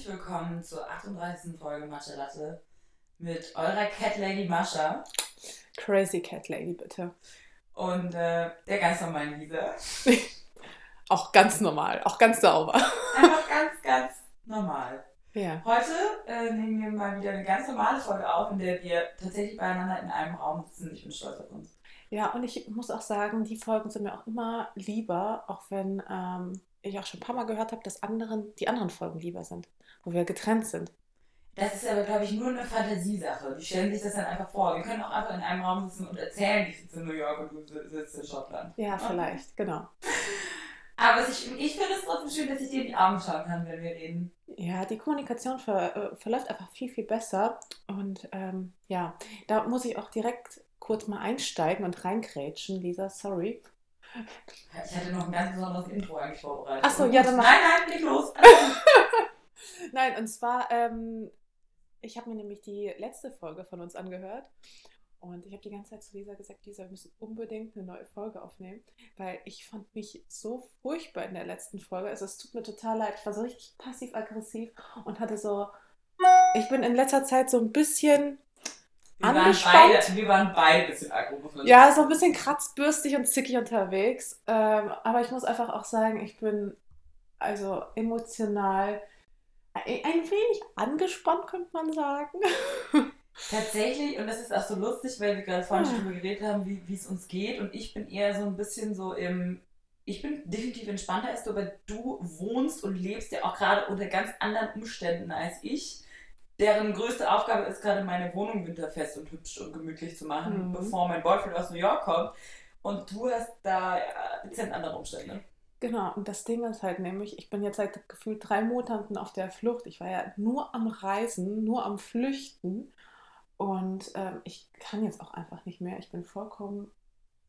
herzlich willkommen zur 38. Folge Matcha Latte mit eurer Cat Lady Mascha Crazy Cat Lady, bitte. und äh, der ganz normalen Lisa. Auch ganz normal, auch ganz sauber. Einfach ganz, ganz normal. Ja. Heute äh, nehmen wir mal wieder eine ganz normale Folge auf, in der wir tatsächlich beieinander in einem Raum sitzen. Ich bin stolz auf uns. Ja, und ich muss auch sagen, die Folgen sind mir auch immer lieber, auch wenn ähm, ich auch schon ein paar Mal gehört habe, dass anderen, die anderen Folgen lieber sind, wo wir getrennt sind. Das ist aber, glaube ich, nur eine Fantasiesache. Die stellen sich das dann einfach vor. Wir können auch einfach in einem Raum sitzen und erzählen, ich sitze in New York und du sitzt in Schottland. Ja, vielleicht, genau. Aber ich, ich finde es trotzdem schön, dass ich dir in die Augen schauen kann, wenn wir reden. Ja, die Kommunikation ver, äh, verläuft einfach viel, viel besser. Und ähm, ja, da muss ich auch direkt kurz mal einsteigen und reinkrätschen, Lisa, sorry. Ich hatte noch ein ganz besonderes Intro eigentlich vorbereitet. Ach so, ja, dann mach- Nein, nein, leg los. Nein, und zwar, ähm, ich habe mir nämlich die letzte Folge von uns angehört und ich habe die ganze Zeit zu Lisa gesagt, Lisa, wir müssen unbedingt eine neue Folge aufnehmen, weil ich fand mich so furchtbar in der letzten Folge. Also es tut mir total leid. Ich war so richtig passiv-aggressiv und hatte so, ich bin in letzter Zeit so ein bisschen Wir waren, Angespannt? beide, wir waren beide ein bisschen aggro. Ja, so ein bisschen kratzbürstig und zickig unterwegs. Ähm, aber ich muss einfach auch sagen, ich bin also emotional ein, wenig angespannt, könnte man sagen. Tatsächlich, und das ist auch so lustig, weil wir gerade vorhin schon Hm. drüber geredet haben, wie es uns geht. Und ich bin eher so ein bisschen so im. Ich bin definitiv entspannter als du, aber du wohnst und lebst ja auch gerade unter ganz anderen Umständen als ich. Deren größte Aufgabe ist gerade meine Wohnung winterfest und hübsch und gemütlich zu machen, Mhm. bevor mein Boyfriend aus New York kommt. Und du hast da ja, dezent andere Umstände. Genau, und das Ding ist halt nämlich, ich bin jetzt seit gefühlt drei Monaten auf der Flucht. Ich war ja nur am Reisen, nur am Flüchten. Und ähm, ich kann jetzt auch einfach nicht mehr. Ich bin vollkommen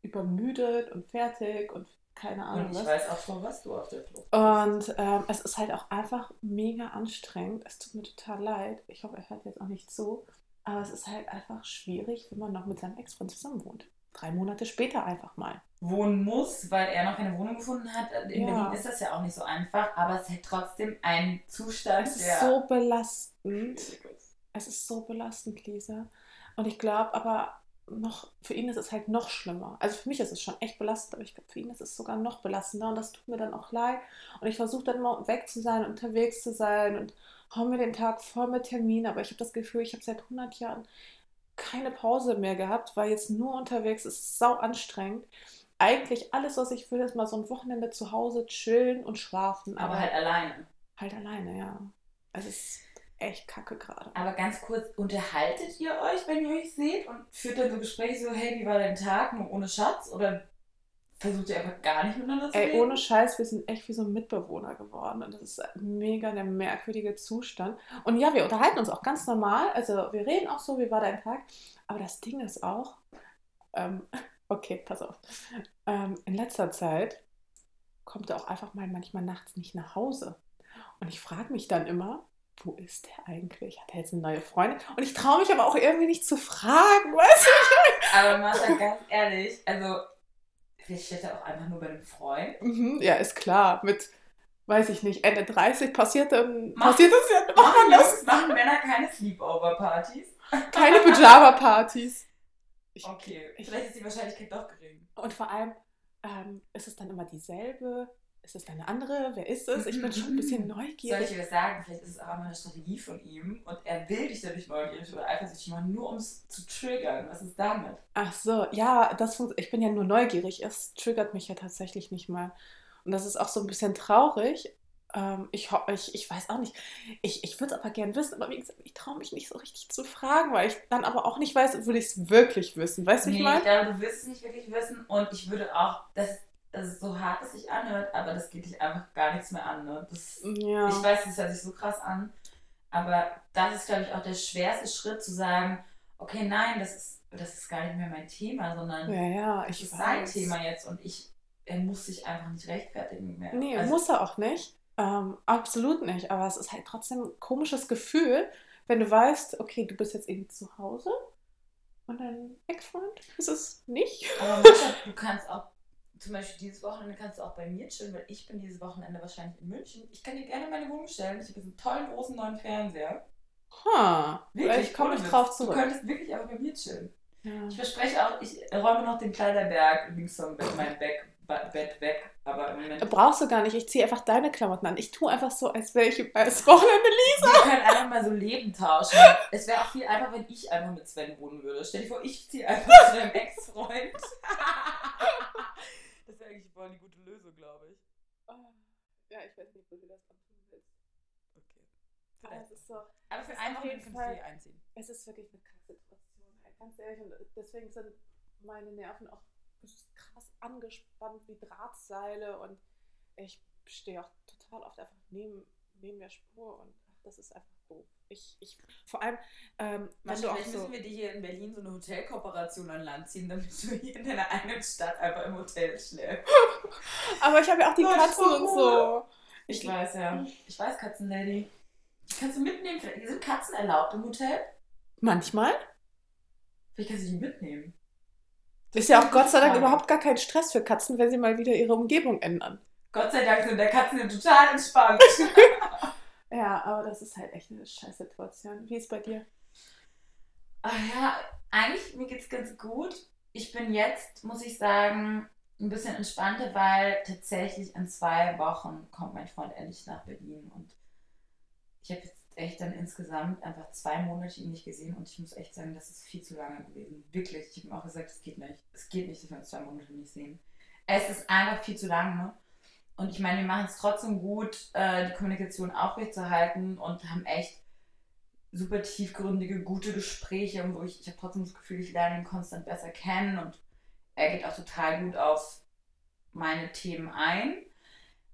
übermüdet und fertig und keine Ahnung Und ich was. weiß auch schon, was du auf der Flucht bist. Und ähm, es ist halt auch einfach mega anstrengend. Es tut mir total leid. Ich hoffe, er hört jetzt auch nicht zu. Aber es ist halt einfach schwierig, wenn man noch mit seinem Ex-Freund zusammen wohnt. Drei Monate später einfach mal. wohnen muss, weil er noch keine Wohnung gefunden hat. In Ja. Berlin ist das ja auch nicht so einfach, aber es ist halt trotzdem ein Zustand, Es ist der. so belastend. Es ist so belastend, Lisa. Und ich glaube aber noch, für ihn ist es halt noch schlimmer. Also für mich ist es schon echt belastend, aber ich glaube, für ihn ist es sogar noch belastender und das tut mir dann auch leid. Und ich versuche dann immer weg zu sein, unterwegs zu sein und hau mir den Tag voll mit Terminen, aber ich habe das Gefühl, ich habe seit 100 Jahren keine Pause mehr gehabt, weil jetzt nur unterwegs ist sau anstrengend. Eigentlich alles, was ich will, ist mal so ein Wochenende zu Hause chillen und schlafen, aber aber halt alleine. halt alleine, ja. Also es ist echt kacke gerade. Aber ganz kurz, unterhaltet ihr euch, wenn ihr euch seht und führt dann so Gespräche so, hey, wie war dein Tag, nur ohne Schatz? Oder versucht ihr einfach gar nicht miteinander zu Ey, reden? ohne Scheiß, wir sind echt wie so Mitbewohner geworden. Und das ist mega der merkwürdige Zustand. Und ja, wir unterhalten uns auch ganz normal. Also wir reden auch so, wie war dein Tag. Aber das Ding ist auch, ähm, okay, pass auf. Ähm, in letzter Zeit kommt er auch einfach mal manchmal nachts nicht nach Hause. Und ich frage mich dann immer, wo ist der eigentlich? Hat er jetzt eine neue Freundin? Und ich traue mich aber auch irgendwie nicht zu fragen, weißt du? Aber Martha, ganz ehrlich, also, vielleicht steht er auch einfach nur bei einem Freund. Mhm, ja, ist klar. Mit, weiß ich nicht, Ende 30 passiert dann, Mach- passiert das ja, macht Machen? Jungs, machen Männer keine Sleepover-Partys? Keine Pyjama-Partys. Okay, ich- vielleicht ist die Wahrscheinlichkeit doch gering. Und vor allem, ähm, ist es dann immer dieselbe? Ist es eine andere? Wer ist es? Ich bin schon ein bisschen Soll ich neugierig. dir das sagen? Vielleicht ist es auch einfach eine Strategie von ihm und er will dich dadurch neugierig oder eifersüchtig machen, nur um es zu triggern. Was ist damit? Ach so, ja, das ich bin ja nur neugierig. Es triggert mich ja tatsächlich nicht mal. Und das ist auch so ein bisschen traurig. Ähm, ich, ich, ich weiß auch nicht. Ich, ich würde es aber gern wissen, aber wie gesagt, ich traue mich nicht so richtig zu fragen, weil ich dann aber auch nicht weiß, würde ich es wirklich wissen. Weißt du, Nee, ich ich meine? glaube, du wirst es nicht wirklich wissen und ich würde auch, das, ist so hart, dass sich anhört, aber das geht dich einfach gar nichts mehr an. Ne? Das, Ja. Ich weiß, das hört sich so krass an, aber das ist, glaube ich, auch der schwerste Schritt zu sagen, okay, nein, das ist, das ist gar nicht mehr mein Thema, sondern Ja, ja, das ist sein. Thema jetzt und ich, er muss sich einfach nicht rechtfertigen mehr. Nee, Also, muss er auch nicht. Ähm, absolut nicht. Aber es ist halt trotzdem ein komisches Gefühl, wenn du weißt, okay, du bist jetzt eben zu Hause und dein Ex-Freund ist es nicht. Aber Mascha, du kannst auch zum Beispiel dieses Wochenende kannst du auch bei mir chillen, weil ich bin dieses Wochenende wahrscheinlich in München. Ich kann dir gerne meine Wohnung stellen. Ich habe einen tollen großen neuen Fernseher. Ha, vielleicht komme ich drauf zurück. Du könntest wirklich aber bei mir chillen. Ja. Ich verspreche auch, ich räume noch den Kleiderberg links vom Bett, mein Bett, Bett weg. Aber im Moment. Brauchst du gar nicht. Ich ziehe einfach deine Klamotten an. Ich tue einfach so, als wäre ich als Wochenende Lisa. Wir können einfach mal so Leben tauschen. Es wäre auch viel einfacher, wenn ich einfach mit Sven wohnen würde. Stell dir vor, ich ziehe einfach zu deinem Ex-Freund. eigentlich voll eine gute Lösung, glaube ich. Ja, ich weiß nicht, wo du das tun willst. Okay. Aber, es ist so, Aber für einen jeden kannst du hier einziehen. es ist wirklich eine krasse Situation. ey, Ganz ehrlich. Und deswegen sind meine Nerven auch krass angespannt wie Drahtseile. Und ich stehe auch total oft einfach neben, neben der Spur. Und ach, das ist einfach doof. Ich, ich, vor allem, ähm, wenn du auch Wahrscheinlich so. müssen wir dir hier in Berlin so eine Hotelkooperation an Land ziehen, damit du hier in deiner eigenen Stadt einfach im Hotel schläfst. Aber ich habe ja auch die Oh, ich Katzen und so. Ich weiß, ja. Ich weiß, Katzenlady. Kannst du mitnehmen. Vielleicht- Sind Katzen erlaubt im Hotel? Manchmal Vielleicht kannst du die mitnehmen. ist ja auch Gott sei Dank überhaupt gar kein Stress für Katzen, wenn sie mal wieder ihre Umgebung ändern. Gott sei Dank sind der Katzen total entspannt. Ja, aber das ist halt echt eine scheiß Situation. Wie ist bei dir? Ach ja, eigentlich mir geht's ganz gut. Ich bin jetzt, muss ich sagen, ein bisschen entspannter, weil tatsächlich in zwei Wochen kommt mein Freund endlich nach Berlin und ich habe jetzt echt dann insgesamt einfach zwei Monate ihn nicht gesehen und ich muss echt sagen, das ist viel zu lange gewesen. Wirklich. Ich habe ihm auch gesagt, es geht nicht. Es geht nicht, dass wir uns zwei Monate nicht sehen. Es ist einfach viel zu lange. Und ich meine, wir machen es trotzdem gut, äh, die Kommunikation aufrechtzuerhalten und haben echt super tiefgründige, gute Gespräche, wo ich, ich habe trotzdem das Gefühl, ich lerne ihn konstant besser kennen und er geht auch total gut auf meine Themen ein.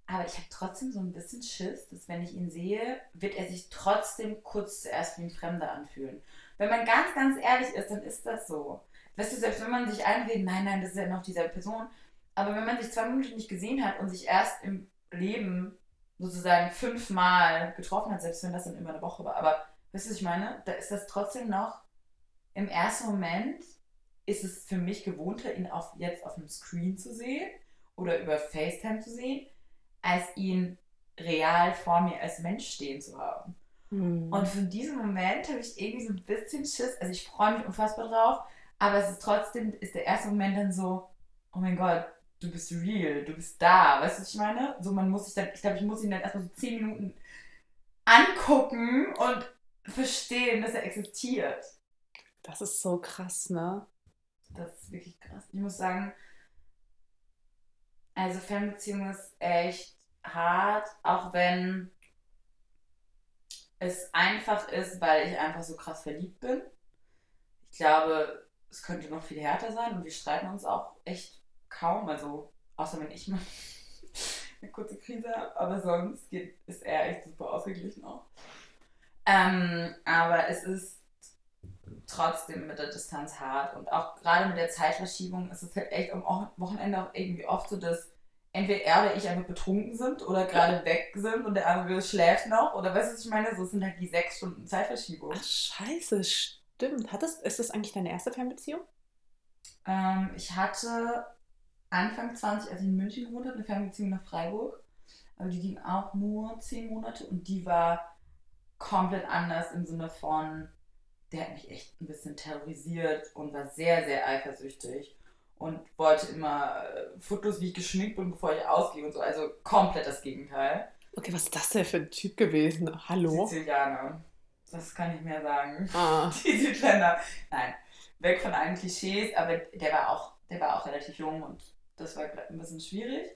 Aber ich habe trotzdem so ein bisschen Schiss, dass wenn ich ihn sehe, wird er sich trotzdem kurz zuerst wie ein Fremder anfühlen. Wenn man ganz, ganz ehrlich ist, dann ist das so. Weißt du, selbst wenn man sich einredet, nein, nein, das ist ja noch dieselbe Person. Aber wenn man sich zwei Minuten nicht gesehen hat und sich erst im Leben sozusagen fünfmal getroffen hat, selbst wenn das dann immer eine Woche war, aber weißt du, was ich meine? Da ist das trotzdem noch im ersten Moment ist es für mich gewohnter, ihn auf, jetzt auf dem Screen zu sehen oder über FaceTime zu sehen, als ihn real vor mir als Mensch stehen zu haben. Hm. Und von diesem Moment habe ich irgendwie so ein bisschen Schiss. Also ich freue mich unfassbar drauf, aber es ist trotzdem, ist der erste Moment dann so, oh mein Gott, du bist real, du bist da. Weißt du, was ich meine? So, man muss sich dann, ich glaube, ich muss ihn dann erstmal so zehn Minuten angucken und verstehen, dass er existiert. das ist so krass, ne? Das ist wirklich krass. Ich muss sagen, also Fernbeziehung ist echt hart, auch wenn es einfach ist, weil ich einfach so krass verliebt bin. Ich glaube, es könnte noch viel härter sein und wir streiten uns auch echt kaum, also außer wenn ich mal eine kurze Krise habe, aber sonst geht, ist er echt super ausgeglichen auch. Ähm, aber es ist trotzdem mit der Distanz hart und auch gerade mit der Zeitverschiebung ist es halt echt am Wochenende auch irgendwie oft so, dass entweder er oder ich einfach betrunken sind oder gerade weg sind und der andere schläft noch oder weißt du, was ich meine? So es sind halt die sechs Stunden Zeitverschiebung. Ach, scheiße, stimmt. Hat das, ist das eigentlich deine erste Fernbeziehung? Ähm, ich hatte Anfang 20, als ich in München gewohnt habe, eine Fernbeziehung nach Freiburg. Aber die ging auch nur zehn Monate und die war komplett anders im Sinne von, der hat mich echt ein bisschen terrorisiert und war sehr, sehr eifersüchtig und wollte immer äh, Fotos, wie ich geschminkt bin, bevor ich ausgehe und so. Also komplett das Gegenteil. Okay, was ist das denn für ein Typ gewesen? Hallo? Sizilianer. Das kann ich mehr sagen. Ah, Die Südländer. Nein, weg von allen Klischees, aber der war auch, der war auch relativ jung und das war ein bisschen schwierig.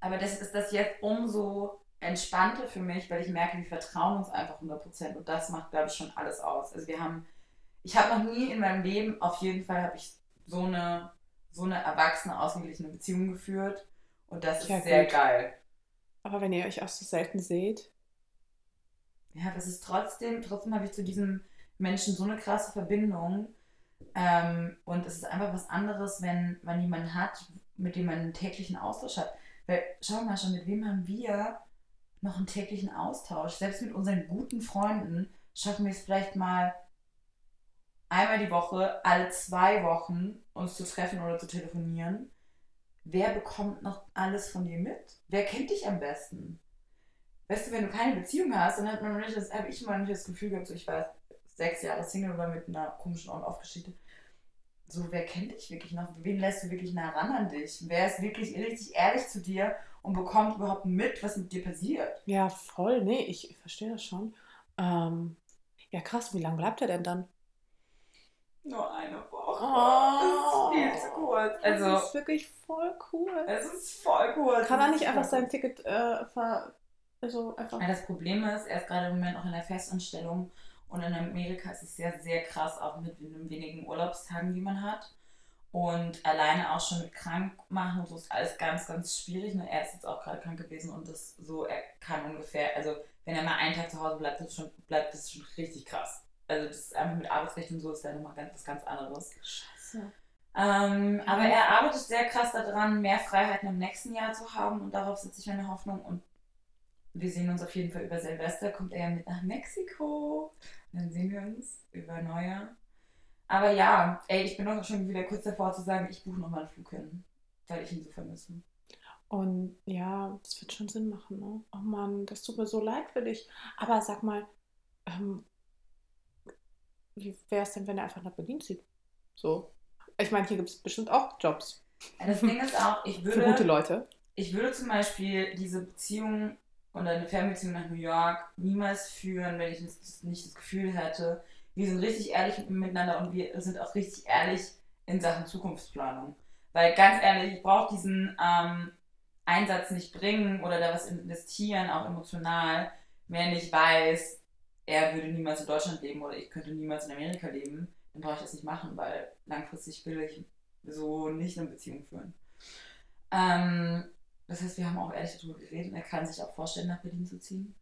Aber das ist das jetzt umso entspannter für mich, weil ich merke, wir vertrauen uns einfach 100% und das macht, glaube ich, schon alles aus. Also wir haben, ich habe noch nie in meinem Leben, auf jeden Fall habe ich so eine, so eine erwachsene, ausgeglichene Beziehung geführt und das ist Ja, sehr gut. geil. aber wenn ihr euch auch so selten seht. ja, das ist trotzdem, trotzdem habe ich zu diesem Menschen so eine krasse Verbindung. Ähm, und es ist einfach was anderes, wenn man jemanden hat, mit dem man einen täglichen Austausch hat. Weil, schau mal schon, mit wem haben wir noch einen täglichen Austausch? Selbst mit unseren guten Freunden schaffen wir es vielleicht mal einmal die Woche, alle zwei Wochen uns zu treffen oder zu telefonieren. wer bekommt noch alles von dir mit? Wer kennt dich am besten? Weißt du, wenn du keine Beziehung hast, dann hat man nicht das, habe ich immer nicht das Gefühl gehabt, so ich war sechs Jahre Single oder mit einer komischen On-Off-Geschichte. So, wer kennt dich wirklich noch? Wen lässt du wirklich nah ran an dich? Wer ist wirklich richtig ehrlich zu dir und bekommt überhaupt mit, was mit dir passiert? Ja, voll. Nee, ich verstehe das schon. Ähm, ja, krass. Wie lange bleibt er denn dann? Nur eine Woche. Oh. das ist viel zu kurz. Also, das ist wirklich voll cool. es ist voll kurz. Kann er nicht einfach sein Ticket äh, ver... Also einfach... Ja, das Problem ist, er ist gerade im Moment auch in der Festanstellung und in Amerika ist es sehr, sehr krass, auch mit den wenigen Urlaubstagen, die man hat. Und alleine auch schon mit krank machen und so ist alles ganz, ganz schwierig. Und er ist jetzt auch gerade krank gewesen und das so, er kann ungefähr, also wenn er mal einen Tag zu Hause bleibt, das schon, bleibt das schon richtig krass. Also das ist einfach mit Arbeitsrecht und so ist dann nochmal ganz, was ganz anderes. Scheiße. Ähm, aber er arbeitet sehr krass daran, mehr Freiheiten im nächsten Jahr zu haben und darauf setze ich meine Hoffnung. Und wir sehen uns auf jeden Fall über Silvester, kommt er ja mit nach Mexiko. Dann sehen wir uns über Neujahr. Aber ja, ey, ich bin auch schon wieder kurz davor zu sagen, ich buche nochmal einen Flug hin, weil ich ihn so vermisse. Und ja, das wird schon Sinn machen, ne? Oh Mann, das tut mir so leid für dich. Aber sag mal, ähm, wie wäre es denn, wenn er einfach nach Berlin zieht? So. Ich meine, hier gibt es bestimmt auch Jobs Das Ding ist auch, ich für gute würde, Leute. ich würde zum Beispiel diese Beziehung oder eine Fernbeziehung nach New York niemals führen, wenn ich nicht das Gefühl hätte, wir sind richtig ehrlich miteinander und wir sind auch richtig ehrlich in Sachen Zukunftsplanung. Weil ganz ehrlich, ich brauche diesen ähm, Einsatz nicht bringen oder da was investieren, auch emotional, wenn ich weiß, er würde niemals in Deutschland leben oder ich könnte niemals in Amerika leben, dann brauche ich das nicht machen, weil langfristig will ich so nicht eine Beziehung führen. Ähm, das heißt, wir haben auch ehrlich darüber geredet und er kann sich auch vorstellen, nach Berlin zu ziehen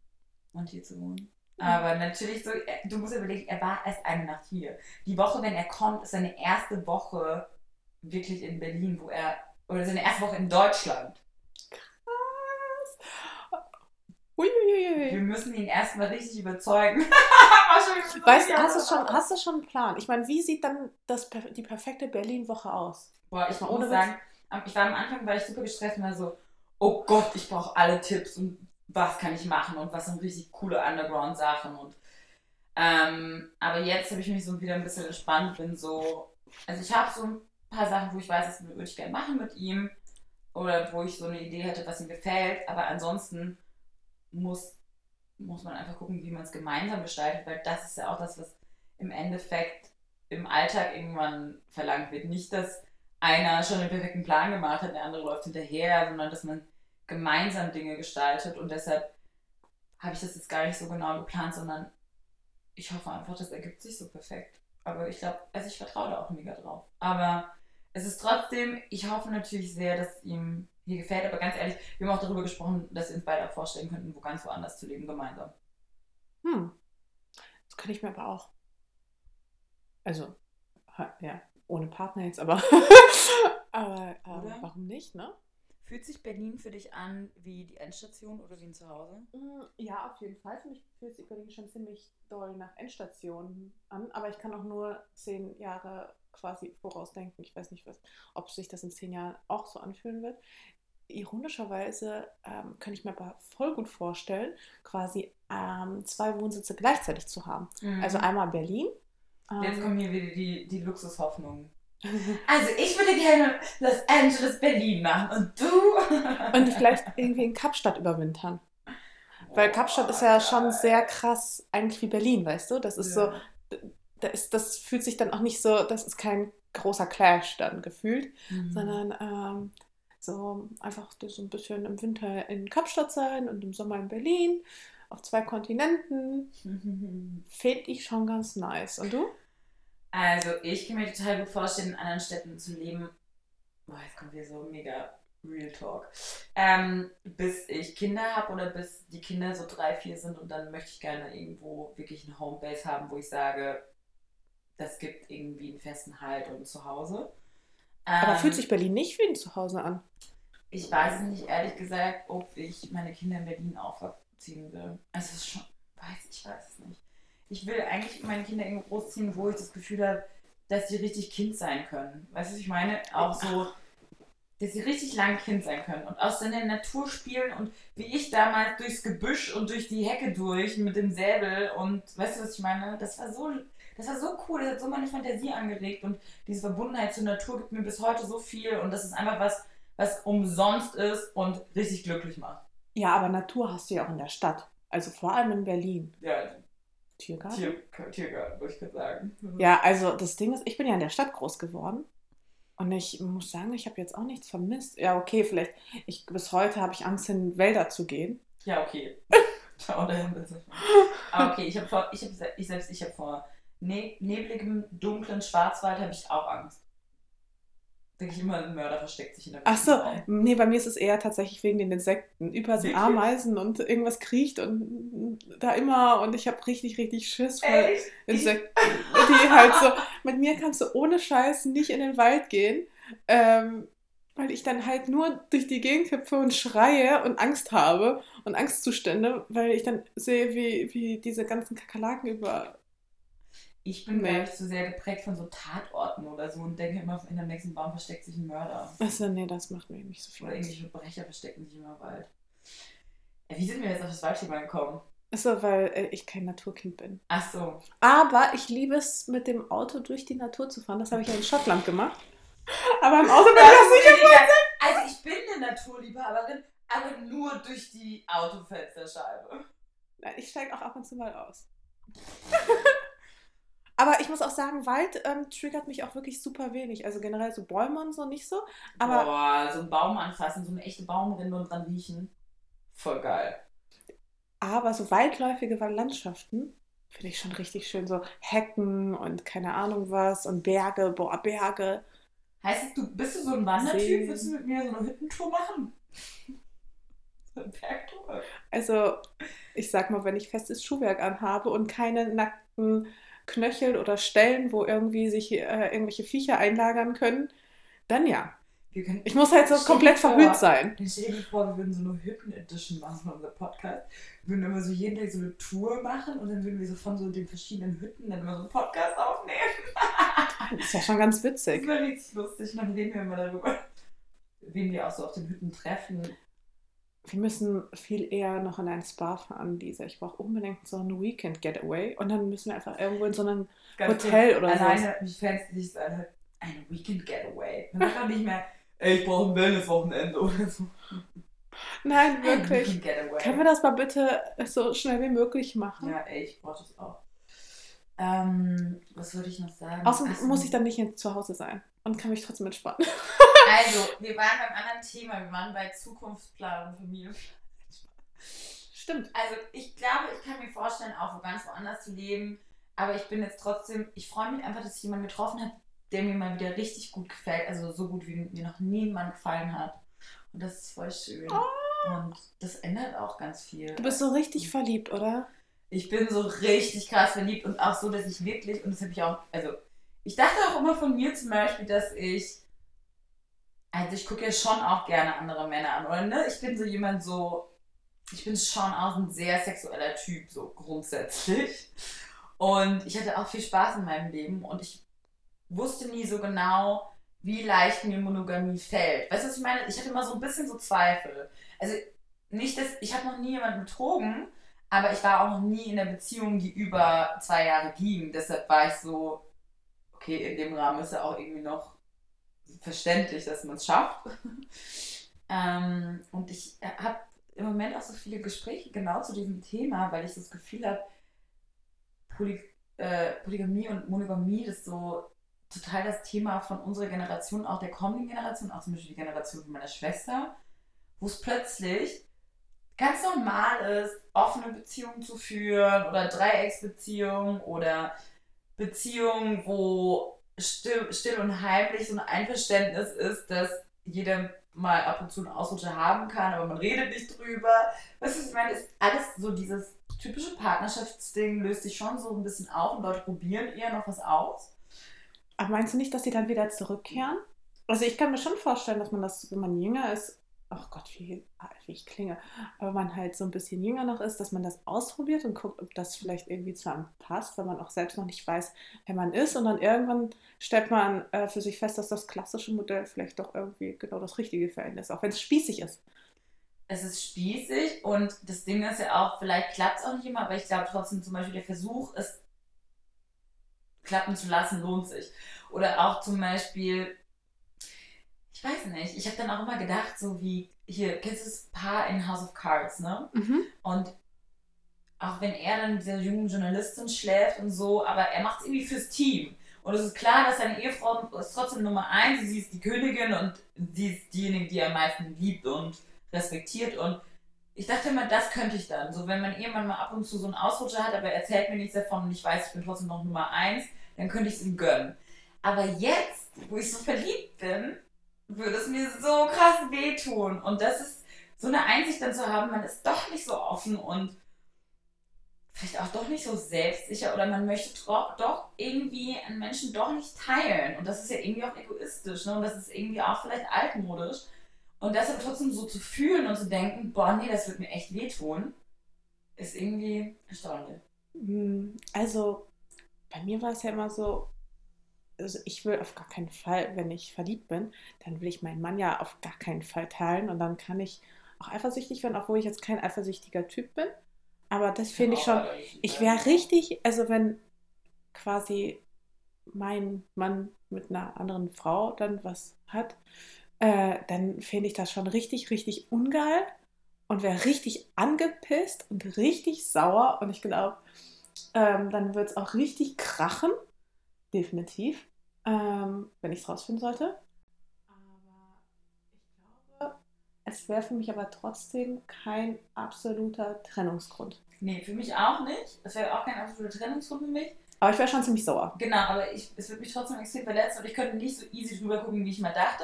und hier zu wohnen. Aber natürlich so, er- du musst überlegen, er war erst eine Nacht hier. Die Woche, wenn er kommt, ist seine erste Woche wirklich in Berlin, wo er, oder seine erste Woche in Deutschland. Uiuiui. Wir müssen ihn erstmal richtig überzeugen. Weißt du, hast du schon, hast du schon einen Plan? Ich meine, wie sieht dann das, die perfekte Berlin-Woche aus? Boah, ich muss sagen, ich war am Anfang war ich super gestresst und war so, oh Gott, ich brauche alle Tipps und was kann ich machen und was sind richtig coole Underground-Sachen und ähm, aber jetzt habe ich mich so wieder ein bisschen entspannt, bin so, also ich habe so ein paar Sachen, wo ich weiß, das würde ich gerne machen mit ihm oder wo ich so eine Idee hätte, was ihm gefällt, aber ansonsten muss, muss man einfach gucken, wie man es gemeinsam gestaltet, weil das ist ja auch das, was im Endeffekt im Alltag irgendwann verlangt wird. Nicht, dass einer schon einen perfekten Plan gemacht hat, der andere läuft hinterher, sondern dass man gemeinsam Dinge gestaltet und deshalb habe ich das jetzt gar nicht so genau geplant, sondern ich hoffe einfach, das ergibt sich so perfekt. Aber ich glaube, also ich vertraue da auch mega drauf. Aber es ist trotzdem, ich hoffe natürlich sehr, dass ihm hier gefällt, aber ganz ehrlich, wir haben auch darüber gesprochen, dass wir uns beide auch vorstellen könnten, wo ganz woanders zu leben gemeinsam. Hm. Das kann ich mir aber auch. Also, ja, ohne Partner jetzt, aber. aber ähm, warum nicht, ne? Fühlt sich Berlin für dich an wie die Endstation oder wie ein Zuhause? Mm, Ja, auf jeden Fall. Für mich fühlt sich Berlin schon ziemlich doll nach Endstation an, aber ich kann auch nur zehn Jahre quasi vorausdenken. Ich weiß nicht, was, ob sich das in zehn Jahren auch so anfühlen wird. Ironischerweise ähm, kann ich mir aber voll gut vorstellen, quasi ähm, zwei Wohnsitze gleichzeitig zu haben. Also einmal Berlin. Mhm. Jetzt ähm, kommen hier wieder die, die Luxushoffnungen. Also ich würde gerne Los Angeles, Berlin machen und du? und vielleicht irgendwie in Kapstadt überwintern. Weil Kapstadt ist ja schon sehr krass, eigentlich wie Berlin, weißt du? Das ist so, da ist, das fühlt sich dann auch nicht so, das ist kein großer Clash dann gefühlt, Mhm. sondern ähm, so einfach so ein bisschen im Winter in Kapstadt sein und im Sommer in Berlin, auf zwei Kontinenten, finde ich schon ganz nice. Und du? Also ich kann mir total gut vorstellen, in anderen Städten zu leben. Boah, jetzt kommt hier so mega Real Talk. Ähm, bis ich Kinder habe oder bis die Kinder so drei, vier sind und dann möchte ich gerne irgendwo wirklich eine Homebase haben, wo ich sage, das gibt irgendwie einen festen Halt und ein Zuhause. Aber Ähm, fühlt sich Berlin nicht wie ein Zuhause an? Ich weiß es nicht, ehrlich gesagt, ob ich meine Kinder in Berlin aufziehen will. Also es ist schon, weiß ich weiß es nicht. Ich will eigentlich meine Kinder irgendwo großziehen, wo ich das Gefühl habe, dass sie richtig Kind sein können. Weißt du, was ich meine? Auch so, dass sie richtig lang Kind sein können und aus der Natur spielen und wie ich damals durchs Gebüsch und durch die Hecke durch mit dem Säbel und weißt du, was ich meine? Das war so, das war so cool, das hat so meine Fantasie angeregt und diese Verbundenheit zur Natur gibt mir bis heute so viel und das ist einfach was, was umsonst ist und richtig glücklich macht. Ja, aber Natur hast du ja auch in der Stadt. Also vor allem in Berlin. Ja, Tiergarten? Tier, Tiergarten, würde ich gerade sagen. Ja, also das Ding ist, ich bin ja in der Stadt groß geworden. Und ich muss sagen, ich habe jetzt auch nichts vermisst. Ja, okay, vielleicht, ich, bis heute habe ich Angst, in Wälder zu gehen. Ja, okay. Aber okay, ich habe vor, ich habe ich selbst, ich habe vor ne, nebligem, dunklen Schwarzwald habe ich auch Angst. Denke ich immer, ein Mörder versteckt sich in der Ach so, nee, bei mir ist es eher tatsächlich wegen den Insekten. Überall sind? Ameisen und irgendwas kriecht und da immer und ich habe richtig, richtig Schiss vor Echt? Insekten, die halt so, mit mir kannst du ohne Scheiß nicht in den Wald gehen, ähm, weil ich dann halt nur durch die Gegend hüpfe und schreie und Angst habe und Angstzustände, weil ich dann sehe, wie, wie diese ganzen Kakerlaken über... Ich bin, glaube ich, zu sehr geprägt von so Tatorten oder so und denke immer, in dem nächsten Baum versteckt sich ein Mörder. Achso, nee, das macht mir nicht so viel Oder irgendwelche Verbrecher verstecken sich immer im Wald. Ja, wie sind wir jetzt auf das Waldthema gekommen? Achso, weil äh, ich kein Naturkind bin. Ach so. Aber ich liebe es, mit dem Auto durch die Natur zu fahren. Das habe ich ja in Schottland gemacht. Aber im Auto bin ich das nicht. Also ich bin eine Naturliebhaberin, aber nur durch die Autofensterscheibe. Nein, ich steige auch ab und zu mal aus. Aber ich muss auch sagen, Wald ähm, triggert mich auch wirklich super wenig. Also generell so Bäume und so nicht so. Aber Boah, so einen Baum anfassen, so eine echte Baumrinde und dran riechen. Voll geil. Aber so weitläufige Landschaften finde ich schon richtig schön. So Hecken und keine Ahnung was und Berge, boah, Berge. Heißt es, du bist du so ein Wandertyp? Willst du mit mir so eine Hüttentour machen? So eine Bergtour? Also, ich sag mal, wenn ich festes Schuhwerk anhabe und keine nackten Knöchel oder Stellen, wo irgendwie sich äh, irgendwelche Viecher einlagern können, dann ja. Ich muss halt so komplett vor, verhüllt sein. Dann stell dir vor, wir würden so eine Hütten-Edition machen von unserem Podcast. Wir würden immer so jeden Tag so eine Tour machen und dann würden wir so von so den verschiedenen Hütten dann immer so einen Podcast aufnehmen. Das ist ja schon ganz Das witzig. wäre richtig lustig. Dann reden wir immer darüber, wen wir auch so auf den Hütten treffen. Wir müssen viel eher noch in ein Spa fahren, Lisa. Ich brauche unbedingt so ein Weekend-Getaway. Und dann müssen wir einfach irgendwo in so einem Ganz Hotel oder so. Alleine, wie fändest du dich so eine, eine Weekend-Getaway? Man sagt nicht mehr, ey, ich brauche ein Wellness-Wochenende oder so. Nein, Ein wirklich. Können wir das mal bitte so schnell wie möglich machen? Ja, ey, ich brauche das auch. Ähm, was würde ich noch sagen? Außerdem Ach muss ich dann nicht zu Hause sein und kann mich trotzdem entspannen. Also, wir waren beim anderen Thema. Wir waren bei Zukunftsplan und Familie. Stimmt. Also, ich glaube, ich kann mir vorstellen, auch wo ganz woanders zu leben. Aber ich bin jetzt trotzdem, ich freue mich einfach, dass ich jemanden getroffen habe, der mir mal wieder richtig gut gefällt. Also, so gut, wie mir noch nie jemand gefallen hat. Und das ist voll schön. Und das ändert auch ganz viel. Du bist so richtig verliebt, oder? Ich bin so richtig krass verliebt und auch so, dass ich wirklich, und das habe ich auch, also ich dachte auch immer von mir zum Beispiel, dass ich, also ich gucke ja schon auch gerne andere Männer an, oder ne? Ich bin so jemand so, ich bin schon auch ein sehr sexueller Typ, so grundsätzlich. Und ich hatte auch viel Spaß in meinem Leben und ich wusste nie so genau, wie leicht mir Monogamie fällt. Weißt du, was ich meine? Ich hatte immer so ein bisschen so Zweifel. Also nicht, dass ich habe noch nie jemanden betrogen, aber ich war auch noch nie in einer Beziehung, die über zwei Jahre ging. Deshalb war ich so, okay, in dem Rahmen ist ja auch irgendwie noch verständlich, dass man es schafft. ähm, und ich habe im Moment auch so viele Gespräche genau zu diesem Thema, weil ich das Gefühl habe, Poly äh, Polygamie und Monogamie ist so total das Thema von unserer Generation, auch der kommenden Generation, auch zum Beispiel die Generation von meiner Schwester, wo es plötzlich ganz normal ist, offene Beziehungen zu führen oder Dreiecksbeziehungen oder Beziehungen, wo still, still und heimlich so ein Einverständnis ist, dass jeder mal ab und zu einen Ausrutscher haben kann, aber man redet nicht drüber. Was ich meine, ist alles so dieses typische Partnerschaftsding löst sich schon so ein bisschen auf und Leute probieren eher noch was aus. Aber meinst du nicht, dass sie dann wieder zurückkehren? Also ich kann mir schon vorstellen, dass man das, wenn man jünger ist, ach Gott, wie, wie ich klinge, aber man halt so ein bisschen jünger noch ist, dass man das ausprobiert und guckt, ob das vielleicht irgendwie zu einem passt, weil man auch selbst noch nicht weiß, wer man ist. Und dann irgendwann stellt man äh, für sich fest, dass das klassische Modell vielleicht doch irgendwie genau das Richtige für einen ist, auch wenn es spießig ist. Es ist spießig und das Ding ist ja auch, vielleicht klappt es auch nicht immer, aber ich glaube trotzdem zum Beispiel der Versuch, es klappen zu lassen, lohnt sich. Oder auch zum Beispiel ich weiß nicht, ich habe dann auch immer gedacht, so wie, hier, kennst du das Paar in House of Cards, ne? Mhm. Und auch wenn er dann mit dieser jungen Journalistin schläft und so, aber er macht es irgendwie fürs Team. Und es ist klar, dass seine Ehefrau ist trotzdem Nummer eins, sie ist die Königin und sie ist diejenige, die er am meisten liebt und respektiert. Und ich dachte immer, das könnte ich dann. So, wenn man irgendwann mal ab und zu so einen Ausrutscher hat, aber er erzählt mir nichts davon und ich weiß, ich bin trotzdem noch Nummer eins, dann könnte ich es ihm gönnen. Aber jetzt, wo ich so verliebt bin, würde es mir so krass wehtun. Und das ist so eine Einsicht dann zu haben, man ist doch nicht so offen und vielleicht auch doch nicht so selbstsicher oder man möchte doch, irgendwie einen Menschen doch nicht teilen. Und das ist ja irgendwie auch egoistisch ne? und das ist irgendwie auch vielleicht altmodisch. Und das aber trotzdem so zu fühlen und zu denken, boah, nee, das wird mir echt wehtun, ist irgendwie erstaunlich. Hm, also, bei mir war es ja immer so, also ich will auf gar keinen Fall, wenn ich verliebt bin, dann will ich meinen Mann ja auf gar keinen Fall teilen und dann kann ich auch eifersüchtig werden, obwohl ich jetzt kein eifersüchtiger Typ bin. Aber das finde ich schon, ich wäre richtig, also wenn quasi mein Mann mit einer anderen Frau dann was hat, äh, dann finde ich das schon richtig, richtig ungeil und wäre richtig angepisst und richtig sauer und ich glaube, ähm, dann wird es auch richtig krachen, definitiv ähm, wenn ich es rausfinden sollte. Aber ich glaube, es wäre für mich aber trotzdem kein absoluter Trennungsgrund. Nee, für mich auch nicht. Es wäre auch kein absoluter Trennungsgrund für mich. Aber ich wäre schon ziemlich sauer. Genau, aber ich, es würde mich trotzdem extrem verletzen und ich könnte nicht so easy drüber gucken, wie ich mal dachte.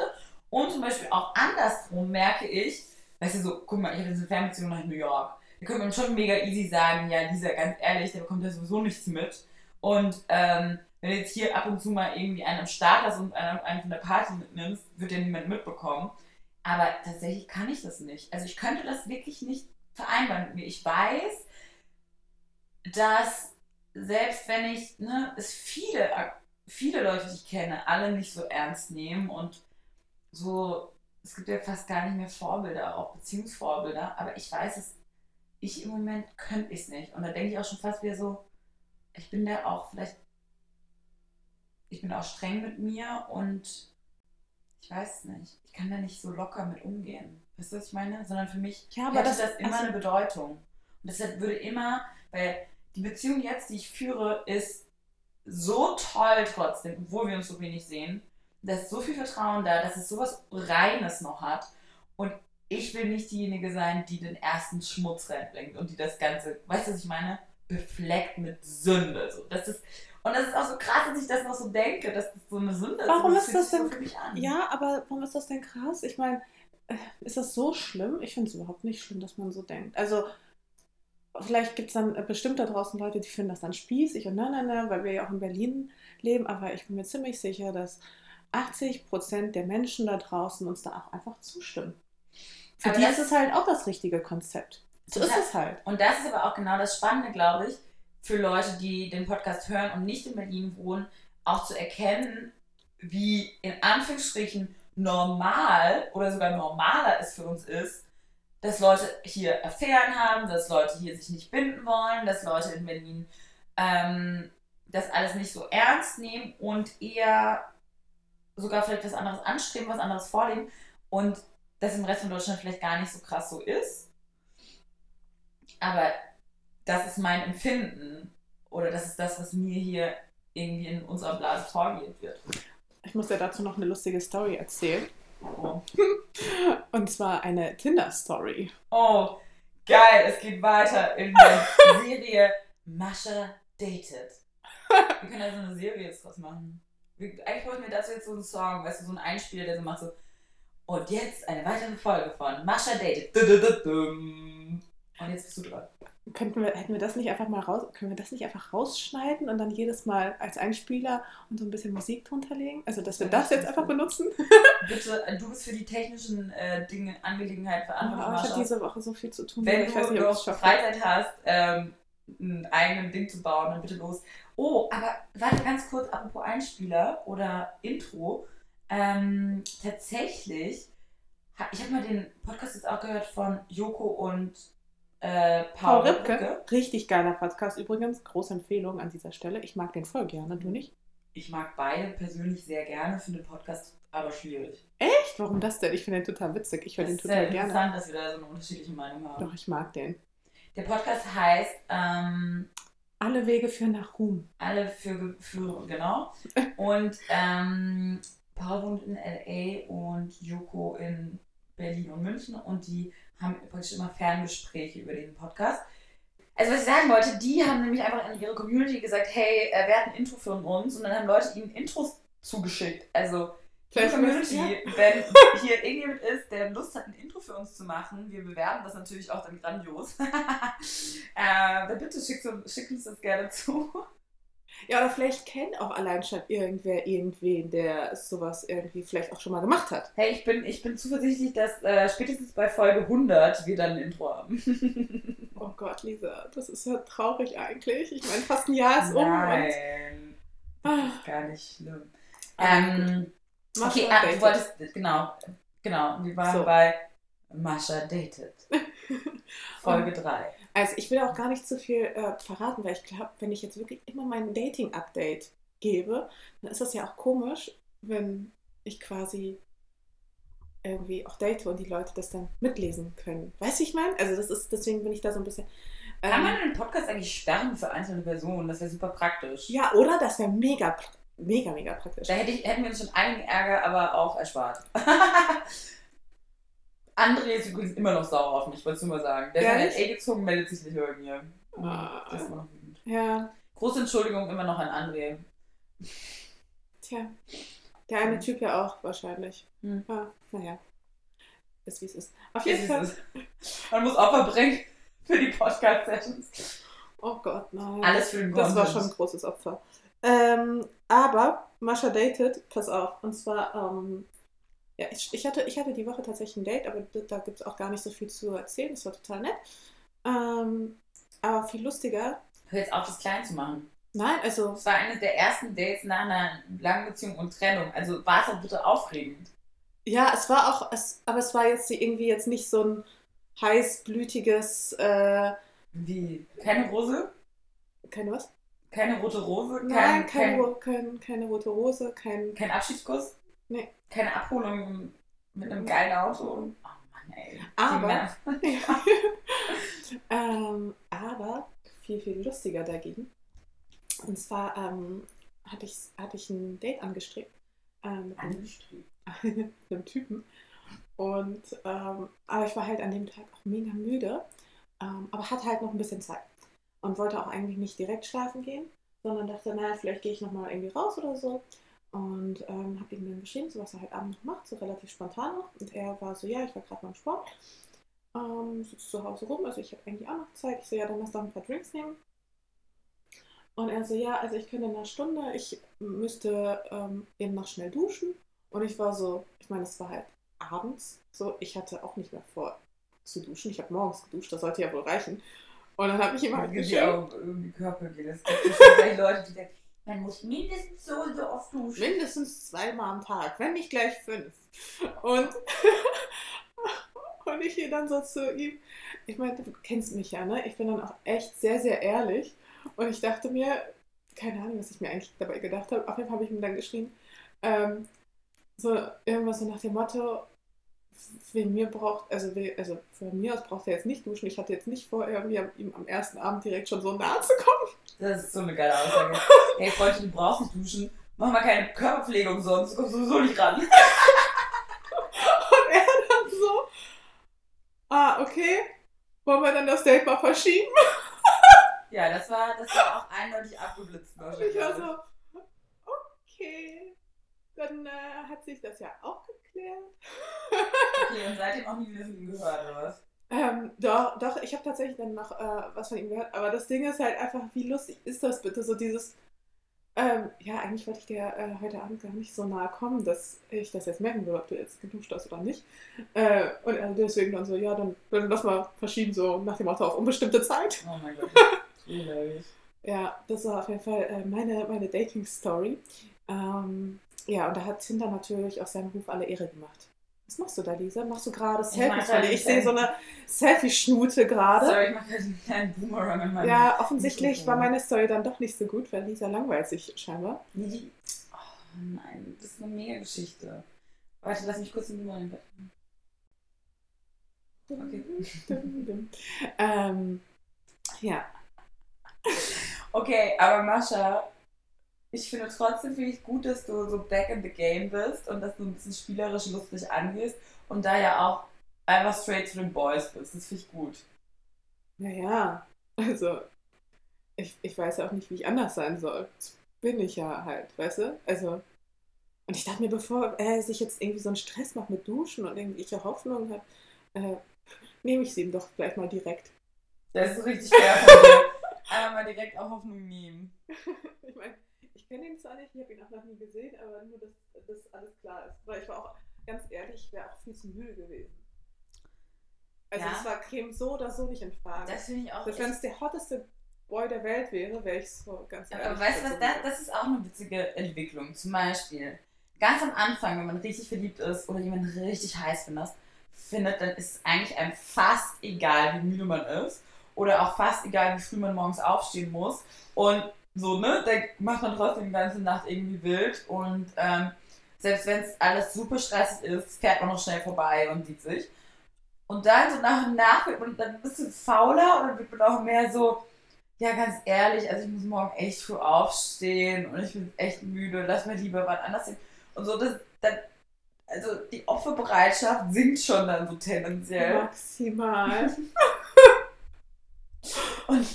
Und zum Beispiel auch andersrum merke ich, weißt du, so, guck mal, ich habe diese Fernbeziehung nach New York. Da könnte man schon mega easy sagen, ja, Lisa, ganz ehrlich, der bekommt ja sowieso nichts mit. Und ähm, wenn du jetzt hier ab und zu mal irgendwie einen am Start hast und einen, einen von der Party mitnimmst, wird ja niemand mitbekommen. Aber tatsächlich kann ich das nicht. Also ich könnte das wirklich nicht vereinbaren mit mir. Ich weiß, dass selbst wenn ich, ne, es viele, viele Leute, die ich kenne, alle nicht so ernst nehmen und so, es gibt ja fast gar nicht mehr Vorbilder, auch Beziehungsvorbilder, aber ich weiß es, ich im Moment könnte ich es nicht. Und da denke ich auch schon fast wieder so, ich bin da auch vielleicht ich bin auch streng mit mir und ich weiß es nicht. Ich kann da nicht so locker mit umgehen. Weißt du, was ich meine? Sondern für mich ja, aber das, das immer also, eine Bedeutung. Und deshalb würde immer, weil die Beziehung jetzt, die ich führe, ist so toll trotzdem, obwohl wir uns so wenig sehen. Da ist so viel Vertrauen da, dass es sowas Reines noch hat. Und ich will nicht diejenige sein, die den ersten Schmutz reinbringt und die das Ganze, weißt du, was ich meine? Befleckt mit Sünde. So, das ist, und das ist auch so krass, dass ich das noch so denke, dass das so eine Sünde ist. Warum ist das denn? Ja, aber warum ist das denn krass? Ich meine, äh, ist das so schlimm? Ich finde es überhaupt nicht schlimm, dass man so denkt. Also, vielleicht gibt es dann bestimmt da draußen Leute, die finden das dann spießig und na, na, na, weil wir ja auch in Berlin leben. Aber ich bin mir ziemlich sicher, dass 80 Prozent der Menschen da draußen uns da auch einfach zustimmen. Für aber die ist es halt auch das richtige Konzept. So ist es halt. Und das ist aber auch genau das Spannende, glaube ich für Leute, die den Podcast hören und nicht in Berlin wohnen, auch zu erkennen, wie in Anführungsstrichen normal oder sogar normaler es für uns ist, dass Leute hier Affären haben, dass Leute hier sich nicht binden wollen, dass Leute in Berlin ähm, das alles nicht so ernst nehmen und eher sogar vielleicht was anderes anstreben, was anderes vorleben und das im Rest von Deutschland vielleicht gar nicht so krass so ist. Aber das ist mein Empfinden oder das ist das, was mir hier irgendwie in unserer Blase vorgelebt wird. Ich muss dir dazu noch eine lustige Story erzählen. Oh. Und zwar eine Tinder-Story. Oh, geil, es geht weiter in der Serie Mascha Dated. Wir können ja so eine Serie jetzt draus machen. Eigentlich wollten wir dazu jetzt so einen Song, weißt du, so einen Einspieler, der so macht so. Und jetzt eine weitere Folge von Mascha Dated. Und jetzt bist du dran. Könnten wir, hätten wir das nicht einfach mal raus, können wir das nicht einfach rausschneiden und dann jedes Mal als Einspieler und so ein bisschen Musik drunter legen? Also, dass wir das jetzt einfach benutzen? Bitte, du bist für die technischen äh, Dinge, Angelegenheiten verantwortlich. Oh, ich habe diese Woche so viel zu tun. Wenn du nicht, noch. Freizeit hast, ähm, ein eigenes Ding zu bauen, dann bitte los. Oh, aber warte ganz kurz, apropos Einspieler oder Intro. Ähm, tatsächlich, ich habe mal den Podcast jetzt auch gehört von Joko und äh, Paul, Paul Ripke. Richtig geiler Podcast übrigens. Große Empfehlung an dieser Stelle. Ich mag den voll gerne. Du nicht? Ich mag beide persönlich sehr gerne, finde den Podcast aber schwierig. Echt? Warum das denn? Ich finde den total witzig. Ich höre den total gerne. interessant, dass wir da so eine unterschiedliche Meinung haben. Doch, ich mag den. Der Podcast heißt ähm, Alle Wege führen nach Ruhm. alle für, für genau. Und ähm, Paul wohnt in LA und Joko in Berlin und München und die haben praktisch immer Ferngespräche über den Podcast. Also was ich sagen wollte, die haben nämlich einfach in ihre Community gesagt, hey, äh, wer hat ein Intro für uns? Und dann haben Leute ihnen Intros zugeschickt. Also die Community, wenn hier irgendjemand ist, der Lust hat, ein Intro für uns zu machen, wir bewerben das natürlich auch dann grandios. äh, dann bitte schickt, schickt uns das gerne zu. Ja, oder vielleicht kennt auch allein schon irgendwer irgendwen, der sowas irgendwie vielleicht auch schon mal gemacht hat. Hey, ich bin, ich bin zuversichtlich, dass äh, spätestens bei Folge 100 wir dann ein Intro haben. Oh Gott, Lisa, das ist ja traurig eigentlich. Ich meine, fast ein Jahr ist um und Nein, das Ah. ist gar nicht schlimm. Ah, Ähm, okay, ah, du wolltest, genau, genau, wir waren So. bei Mascha Dated. Folge 3. Also ich will auch gar nicht zu viel äh, verraten, weil ich glaube, wenn ich jetzt wirklich immer mein Dating-Update gebe, dann ist das ja auch komisch, wenn ich quasi irgendwie auch date und die Leute das dann mitlesen können. Weißt du, ich meine? Also das ist, deswegen bin ich da so ein bisschen. Kann ähm, man einen Podcast eigentlich sperren für einzelne Personen? Das wäre super praktisch. Ja, oder? Das wäre mega, mega, mega praktisch. Da hätte ich, hätten wir uns schon einigen Ärger aber auch erspart. André ist übrigens immer noch sauer auf mich, wolltest du mal sagen. Der ist in? LA gezogen, meldet sich nicht mehr mir. Ah. Das ist immer noch wütend. Ja, Große Entschuldigung immer noch an André. tja. Der eine Typ ja auch wahrscheinlich. Hm. Ja, naja. Ist wie es ist. Auf jeden Fall. Man muss Opfer bringen für die Podcast-Sessions. Oh Gott, nein. Alles für den Das war schon ein großes Opfer. Ähm, aber Mascha datet, pass auf, und zwar, ähm, ja, ich, ich, hatte, ich hatte die Woche tatsächlich ein Date, aber da, gibt es auch gar nicht so viel zu erzählen, das war total nett. Ähm, aber viel lustiger, Hör jetzt auf, das klein zu machen. nein, also, Das war eines der ersten Dates nach einer langen Beziehung und Trennung. Also war es doch bitte aufregend. ja, es war auch, es, aber es war jetzt irgendwie jetzt nicht so ein heißblütiges, äh, Wie? Keine Rose? keine was? Keine rote Rose? Kein, Nein, kein, Ro- kein, keine rote Rose, kein, kein Abschiedskuss? Nee. Keine Abholung mit einem geilen Auto? Oh Mann, ey. Aber- ähm, aber viel, viel lustiger dagegen. Und zwar ähm, hatte, ich, hatte ich ein Date angestrebt ähm, mit einem, Angestrebt. mit einem Typen. Und ähm, aber ich war halt an dem Tag auch mega müde, ähm, aber hatte halt noch ein bisschen Zeit. Und wollte auch eigentlich nicht direkt schlafen gehen, sondern dachte, naja, vielleicht gehe ich nochmal irgendwie raus oder so. Und ähm, habe ihm dann geschrieben, so was er halt abends noch macht, so relativ spontan noch. Und er war so, ja, ich war gerade beim Sport. Ähm, sitze zu Hause rum, also ich habe eigentlich auch noch Zeit. Ich so, ja, dann lass doch ein paar Drinks nehmen. Und er so, ja, also ich könnte in einer Stunde, ich müsste ähm, eben noch schnell duschen. Und ich war so, ich meine, es war halt abends, so, ich hatte auch nicht mehr vor zu duschen. Ich habe morgens geduscht, das sollte ja wohl reichen. Und dann habe ich ihm halt geschrieben, irgendwie Körpergel. Es gibt Leute, die denken, man muss mindestens so und so oft duschen. mindestens zweimal am Tag, wenn nicht gleich fünf. Und, und ich gehe dann so zu ihm, ich meine, du kennst mich ja, ne? Ich bin dann auch echt sehr, sehr ehrlich. Und ich dachte mir, keine Ahnung, was ich mir eigentlich dabei gedacht habe. Auf jeden Fall habe ich ihm dann geschrieben, ähm, so irgendwas so nach dem Motto, wegen mir braucht, also, also von mir aus braucht er jetzt nicht duschen. Ich hatte jetzt nicht vor, irgendwie ihm am ersten Abend direkt schon so nahe zu kommen. Das ist so eine geile Aussage. Hey Freundchen, du brauchst nicht duschen. Mach mal keine Körperpflege umsonst. Du kommst sowieso nicht ran. Und er dann so, ah, okay, wollen wir dann das Date mal verschieben? Ja, das war, das war auch eindeutig abgeblitzt. Und ich war so, okay, dann äh, hat sich das ja auch geklärt. Okay, und seitdem auch nie wieder von ihm gehört, oder was? Ähm, doch, doch, ich habe tatsächlich dann noch äh, was von ihm gehört, aber das Ding ist halt einfach, wie lustig ist das bitte, so dieses, ähm, ja, eigentlich wollte ich dir äh, heute Abend gar nicht so nahe kommen, dass ich das jetzt merken würde, ob du jetzt geduscht hast oder nicht. Äh, und äh, deswegen dann so, ja, dann, dann lass mal verschieben, so nach dem Motto auf unbestimmte Zeit. Oh mein Gott. Hilarious. Ja, das war auf jeden Fall äh, meine, meine Dating-Story. Ähm, ja, und da hat Tinder natürlich auch seinem Ruf alle Ehre gemacht. Was machst du da, Lisa? Machst du gerade Selfies von dir? Ich sehe so eine Selfie-Schnute gerade. Sorry, ich mache gerade einen kleinen Boomerang in meinem Ja, offensichtlich war meine Story dann doch nicht so gut, weil Lisa langweilt sich scheinbar. Nee, Oh nein, das ist eine mega Geschichte. Warte, lass mich kurz den Boomerang machen. Okay. ähm, ja, Okay, aber Mascha, ich finde trotzdem finde ich gut, dass du so back in the game bist und dass du ein bisschen spielerisch lustig angehst und da ja auch einfach straight zu den Boys bist. Das finde ich gut. naja, also ich, ich weiß ja auch nicht, wie ich anders sein soll. Das bin ich ja halt, weißt du? Also, und ich dachte mir, bevor er sich jetzt irgendwie so einen Stress macht mit Duschen und irgendwelche Hoffnungen hat, äh, nehme ich sie ihm doch gleich mal direkt. Das ist richtig fair von dir. Einmal mal direkt auch Hoffnung nehmen. Ich meine, ich kenne ihn zwar nicht, ich habe ihn auch noch nie gesehen, aber nur, dass das alles klar ist. Weil ich war auch, ganz ehrlich, ich wäre auch viel zu müde gewesen. Also Ja. es war Creme so oder so nicht in Frage. Das finde ich auch Selbst wenn es der hotteste Boy der Welt wäre, wäre ich so ganz ehrlich. Aber weißt du was, das, das ist auch eine witzige Entwicklung. Zum Beispiel, ganz am Anfang, wenn man richtig verliebt ist oder jemanden richtig heiß findet, findet, dann ist es eigentlich einem fast egal, wie müde man ist. Oder auch fast egal, wie früh man morgens aufstehen muss. Und so, ne, da macht man trotzdem die ganze Nacht irgendwie wild. Und ähm, selbst wenn es alles super stressig ist, fährt man noch schnell vorbei und sieht sich. Und dann so nach und nach wird man dann ein bisschen fauler und dann wird man auch mehr so, ja, ganz ehrlich, also ich muss morgen echt früh aufstehen und ich bin echt müde, lass mir lieber was anderes hin. Und so, das, dann, also die Opferbereitschaft sinkt schon dann so tendenziell. Maximal. Und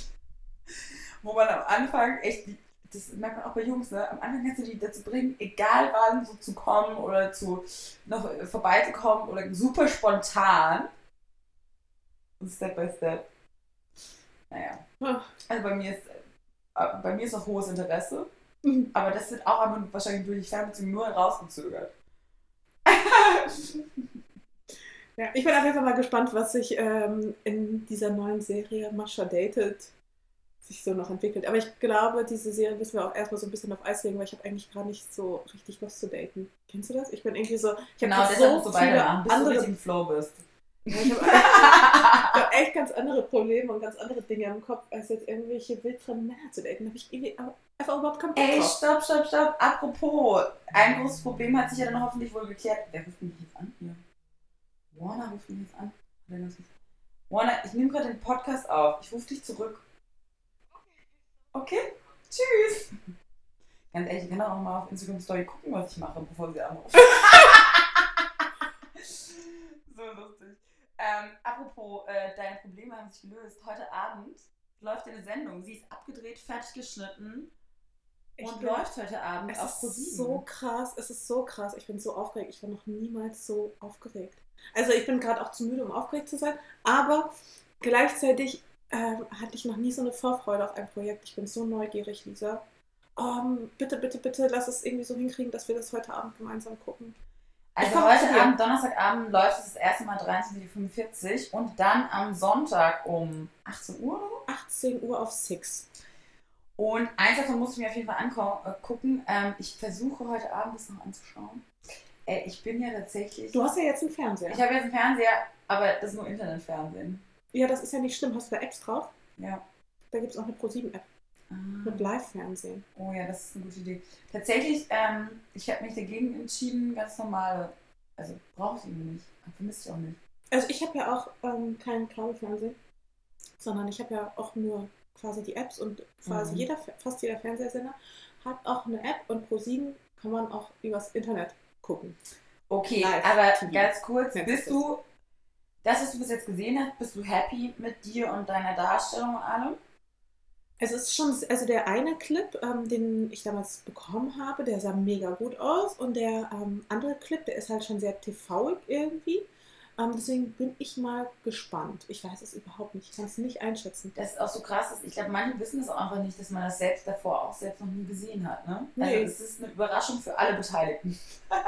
wo man am Anfang echt, das merkt man auch bei Jungs, ne? Am Anfang kannst du die dazu bringen, egal wann so zu kommen oder zu noch äh, vorbeizukommen oder super spontan. Und Step by Step. Naja. Also bei mir ist äh, bei mir ist noch hohes Interesse. Mhm. Aber das wird auch aber wahrscheinlich durch die Fernbeziehung nur herausgezögert. Ja, ich bin auf jeden Fall mal gespannt, was sich ähm, in dieser neuen Serie Mascha Dated sich so noch entwickelt. Aber ich glaube, diese Serie müssen wir auch erstmal so ein bisschen auf Eis legen, weil ich habe eigentlich gar nicht so richtig Lust zu daten. Kennst du das? Ich bin irgendwie so, ich genau, habe deshalb so viele weitermachen, bis du andere, im Flow bist. Ja, ich habe hab echt ganz andere Probleme und ganz andere Dinge im Kopf, als jetzt irgendwelche wildfremden Männer zu daten. Da habe ich irgendwie einfach überhaupt keinen Bock Ey, stopp, stopp, stopp. Apropos, ein großes Problem hat sich ja dann hoffentlich wohl geklärt. Wer ruft mich jetzt an? Hier. Warner ruft mich jetzt an. Er Warner, ich nehme gerade den Podcast auf. Ich rufe dich zurück. Okay? Tschüss. Ganz ehrlich, ich kann auch mal auf Instagram Story gucken, was ich mache, bevor sie anrufen. so lustig. Ähm, apropos, äh, deine Probleme haben sich gelöst. Heute Abend läuft eine Sendung. Sie ist abgedreht, fertig geschnitten Ich und bin- läuft heute Abend Es auf ist ProSieben. so krass, es ist so krass. Ich bin so aufgeregt. Ich war noch niemals so aufgeregt. Also ich bin gerade auch zu müde, um aufgeregt zu sein, aber gleichzeitig ähm, hatte ich noch nie so eine Vorfreude auf ein Projekt. Ich bin so neugierig, Lisa. Ähm, bitte, bitte, bitte, lass es irgendwie so hinkriegen, dass wir das heute Abend gemeinsam gucken. Also heute dir. Abend, Donnerstagabend läuft es das erste Mal 23.45 Uhr und dann am Sonntag um 18 Uhr oder so. 18 Uhr auf Six. Und eins davon muss ich mir auf jeden Fall angucken. Ähm, ich versuche heute Abend das noch anzuschauen. Äh, ich bin ja tatsächlich. Du hast ja jetzt einen Fernseher. ich habe jetzt einen Fernseher, aber das ist nur Internetfernsehen. Ja, das ist ja nicht schlimm. Hast du da Apps drauf? Ja. Da gibt es auch eine Pro7-App mit Ah. Live-Fernsehen. Oh ja, das ist eine gute Idee. Tatsächlich, ähm, ich habe mich dagegen entschieden, ganz normale. Also brauche ich irgendwie nicht. Vermisse ich auch nicht. Also ich habe ja auch ähm, kein Kabelfernsehen, sondern ich habe ja auch nur quasi die Apps und quasi Mhm. jeder, fast jeder Fernsehsender hat auch eine App und pro 7 kann man auch übers Internet gucken. Okay, Live aber TV. ganz kurz, bist du, das, was du bis jetzt gesehen hast, bist du happy mit dir und deiner Darstellung und allem? Es ist schon, also der eine Clip, ähm, den ich damals bekommen habe, der sah mega gut aus und der ähm, andere Clip, der ist halt schon sehr TV irgendwie. Ähm, deswegen bin ich mal gespannt. Ich weiß es überhaupt nicht. Ich kann es nicht einschätzen. Das ist auch so krass. Dass ich glaube, manche wissen es auch einfach nicht, dass man das selbst davor auch selbst noch nie gesehen hat. Ne? Nee. Also es ist eine Überraschung für alle Beteiligten.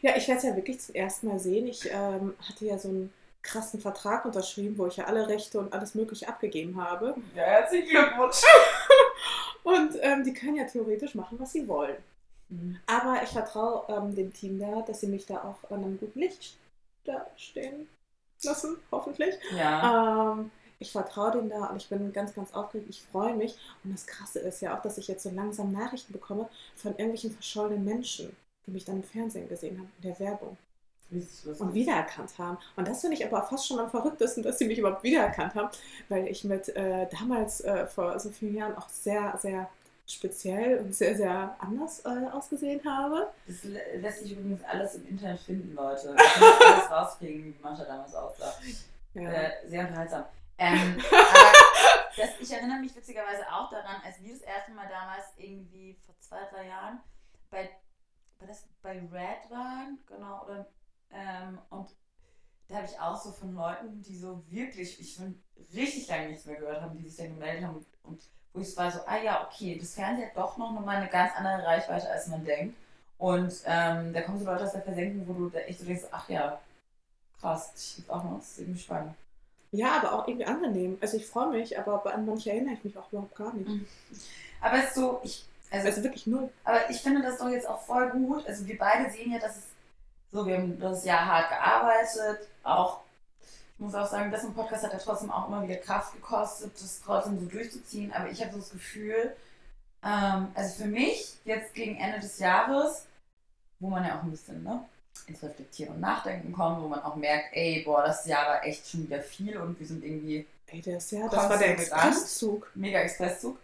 Ja, ich werde es ja wirklich zum ersten Mal sehen. Ich ähm, hatte ja so einen krassen Vertrag unterschrieben, wo ich ja alle Rechte und alles Mögliche abgegeben habe. Ja, herzlichen Glückwunsch. Und ähm, die können ja theoretisch machen, was sie wollen. Mhm. Aber ich vertraue ähm, dem Team da, dass sie mich da auch an einem guten Licht da stehen lassen, hoffentlich. Ja. Ähm, ich vertraue denen da und ich bin ganz, ganz aufgeregt. Ich freue mich. Und das Krasse ist ja auch, dass ich jetzt so langsam Nachrichten bekomme von irgendwelchen verschollenen Menschen, die mich dann im Fernsehen gesehen haben, in der Werbung. Und wiedererkannt haben. Und das finde ich aber fast schon am verrücktesten, dass sie mich überhaupt wiedererkannt haben, weil ich mit äh, damals äh, vor so vielen Jahren auch sehr, sehr speziell und sehr, sehr anders äh, ausgesehen habe. Das lä- lässt sich übrigens alles im Internet finden, Leute. Da kann alles rauskriegen, wie Mascha damals aussah. Ja. Äh, sehr unterhaltsam. Ähm, aber das, ich erinnere mich witzigerweise auch daran, als wir das erste Mal damals irgendwie vor zwei, drei Jahren bei, war das bei Red waren, genau, oder, ähm, und da habe ich auch so von Leuten, die so wirklich, ich finde, richtig lange nichts mehr gehört haben, die sich dann gemeldet haben und wo ich war so, ah ja, okay, das Fernsehen hat doch noch mal eine ganz andere Reichweite, als man denkt. Und ähm, da kommen so Leute aus der Versenkung, wo du da echt so denkst, ach ja, krass, das gibt auch noch, das ist irgendwie spannend. ja, aber auch irgendwie angenehm. Also ich freue mich, aber an manche erinnere ich mich auch überhaupt gar nicht. Aber es ist so, ich, also, Also wirklich null. aber ich finde das doch jetzt auch voll gut. Also wir beide sehen ja, dass es so, wir haben das Jahr hart gearbeitet, auch, ich muss auch sagen, das im Podcast hat ja trotzdem auch immer wieder Kraft gekostet, das trotzdem so durchzuziehen. Aber ich habe so das Gefühl, ähm, also für mich jetzt gegen Ende des Jahres, wo man ja auch ein bisschen, ne, ins Reflektieren und Nachdenken kommt, wo man auch merkt, ey, boah, das Jahr war echt schon wieder viel und wir sind irgendwie Ey, das, ja, das war der? Expresszug. mega Expresszug,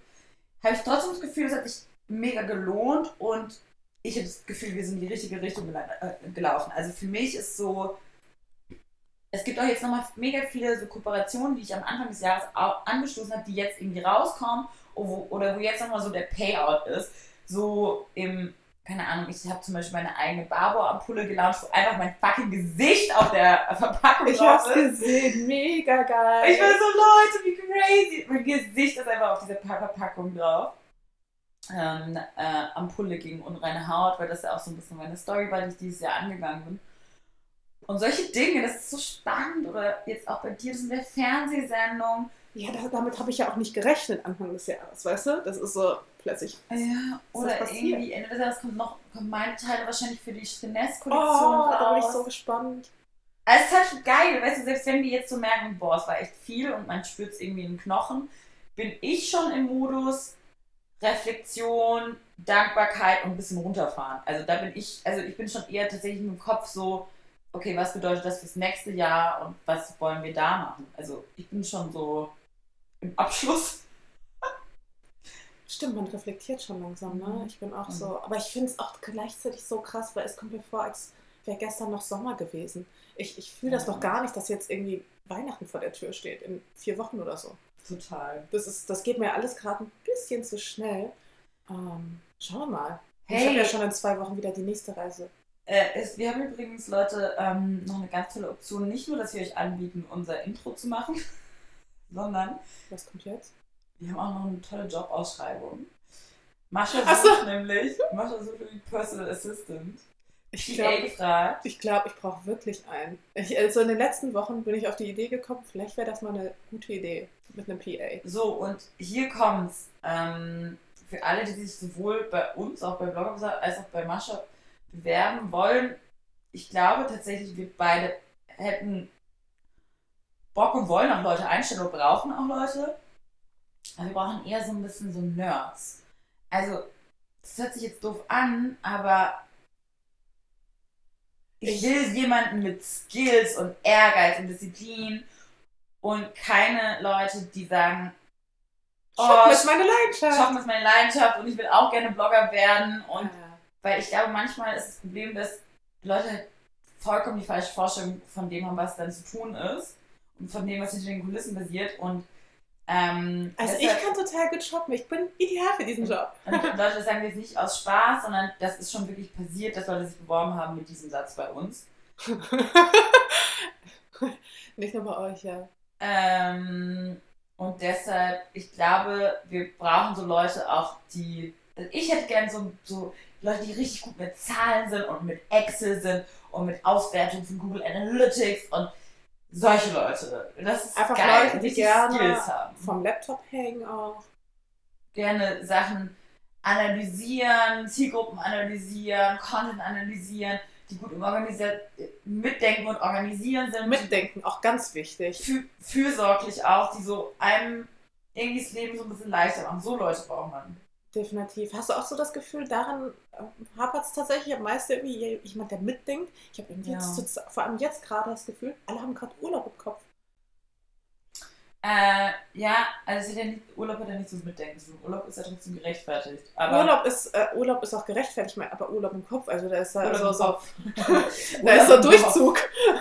habe ich trotzdem das Gefühl, es hat sich mega gelohnt und ich habe das Gefühl, wir sind in die richtige Richtung äh, gelaufen. Also für mich ist so, es gibt auch jetzt nochmal mega viele so Kooperationen, die ich am Anfang des Jahres angestoßen habe, die jetzt irgendwie rauskommen oder wo, jetzt nochmal so der Payout ist. So im, keine Ahnung, ich habe zum Beispiel meine eigene Barbo-Ampulle gelauncht, wo einfach mein fucking Gesicht auf der Verpackung Ich drauf hab's ist. gesehen, mega geil. Ich war so, Leute, wie crazy. Mein Gesicht ist einfach auf dieser Pa- Verpackung drauf. Ähm, äh, Ampulle gegen unreine Haut, weil das ja auch so ein bisschen meine Story war, die ich dieses Jahr angegangen bin. Und solche Dinge, das ist so spannend. Oder jetzt auch bei dir, das in der Fernsehsendung. Ja, da, damit habe ich ja auch nicht gerechnet Anfang des Jahres, weißt du? Das ist so plötzlich. Ja, oder irgendwie Ende des Jahres kommt noch meine Teile wahrscheinlich für die Oh, Finesse-Kollektion da bin ich raus. so gespannt. Also es ist halt geil, weißt du, selbst wenn wir jetzt so merken, boah, es war echt viel und man spürt es irgendwie in den Knochen, bin ich schon im Modus Reflexion, Dankbarkeit und ein bisschen runterfahren. Also da bin ich, also ich bin schon eher tatsächlich im Kopf so, okay, was bedeutet das fürs nächste Jahr und was wollen wir da machen? Also ich bin schon so im Abschluss. Stimmt, man reflektiert schon langsam, ne? Mhm. Ich bin auch Mhm. so. Aber ich finde es auch gleichzeitig so krass, weil es kommt mir vor, als wäre gestern noch Sommer gewesen. Ich, ich fühle das Ja. doch gar nicht, dass jetzt irgendwie Weihnachten vor der Tür steht, in vier Wochen oder so. Total. Das, ist, das geht mir alles gerade ein bisschen zu schnell. Ähm, schauen wir mal. Ich Hey. habe ja schon in zwei Wochen wieder die nächste Reise. Äh, es, wir haben übrigens, Leute, ähm, noch eine ganz tolle Option. Nicht nur, dass wir euch anbieten, unser Intro zu machen, sondern Was kommt jetzt? wir haben auch noch eine tolle Jobausschreibung. Mascha sucht so. nämlich, Mascha sucht nämlich Personal Assistant. Ich glaube, gefragt. ich, glaub, ich brauche wirklich einen. Ich, also in den letzten Wochen bin ich auf die Idee gekommen, vielleicht wäre das mal eine gute Idee mit einem PA. So, und hier kommt's. Ähm, für alle, die sich sowohl bei uns, auch bei Blogger als auch bei Mascha bewerben wollen, ich glaube tatsächlich, wir beide hätten Bock und wollen auch Leute einstellen oder brauchen auch Leute. Aber wir brauchen eher so ein bisschen so Nerds. Also, das hört sich jetzt doof an, aber Ich- will jemanden mit Skills und Ehrgeiz und Disziplin und keine Leute, die sagen, Shoppen Oh, ist meine Leidenschaft. Shoppen ist meine Leidenschaft und ich will auch gerne Blogger werden. Und Ja. weil ich glaube, manchmal ist das Problem, dass Leute vollkommen die falsche Vorstellung von dem haben, was dann zu tun ist und von dem, was hinter den Kulissen passiert. Und ähm, Also ich kann total gut shoppen. Ich bin ideal für diesen Job. und Leute, das sagen jetzt nicht aus Spaß, sondern das ist schon wirklich passiert, dass Leute sich beworben haben mit diesem Satz bei uns. Nicht nur bei euch, ja. Ähm, und deshalb, ich glaube, wir brauchen so Leute auch, die. Ich hätte gern so, so Leute, die richtig gut mit Zahlen sind und mit Excel sind und mit Auswertung von Google Analytics und solche Leute. Das ist Einfach geil, Leute, die gerne Skills haben. vom Laptop hängen auch. Gerne Sachen analysieren, Zielgruppen analysieren, Content analysieren, die gut im mitdenken und organisieren sind. Mitdenken, auch ganz wichtig. Fü fürsorglich auch, die so einem irgendwie das Leben so ein bisschen leichter machen. So Leute braucht man. Definitiv. Hast du auch so das Gefühl, daran hapert es tatsächlich am meisten irgendwie jemand, der mitdenkt? Ich habe irgendwie Ja. jetzt, vor allem jetzt gerade das Gefühl, alle haben gerade Urlaub im Kopf. Äh, ja, also ja nicht, Urlaub hat ja nichts mit Mitdenken zu tun. Urlaub ist ja trotzdem gerechtfertigt. Urlaub ist, äh, Urlaub ist auch gerechtfertigt, aber Urlaub im Kopf, also da ist da Urlaub so, so, da ist so Durchzug.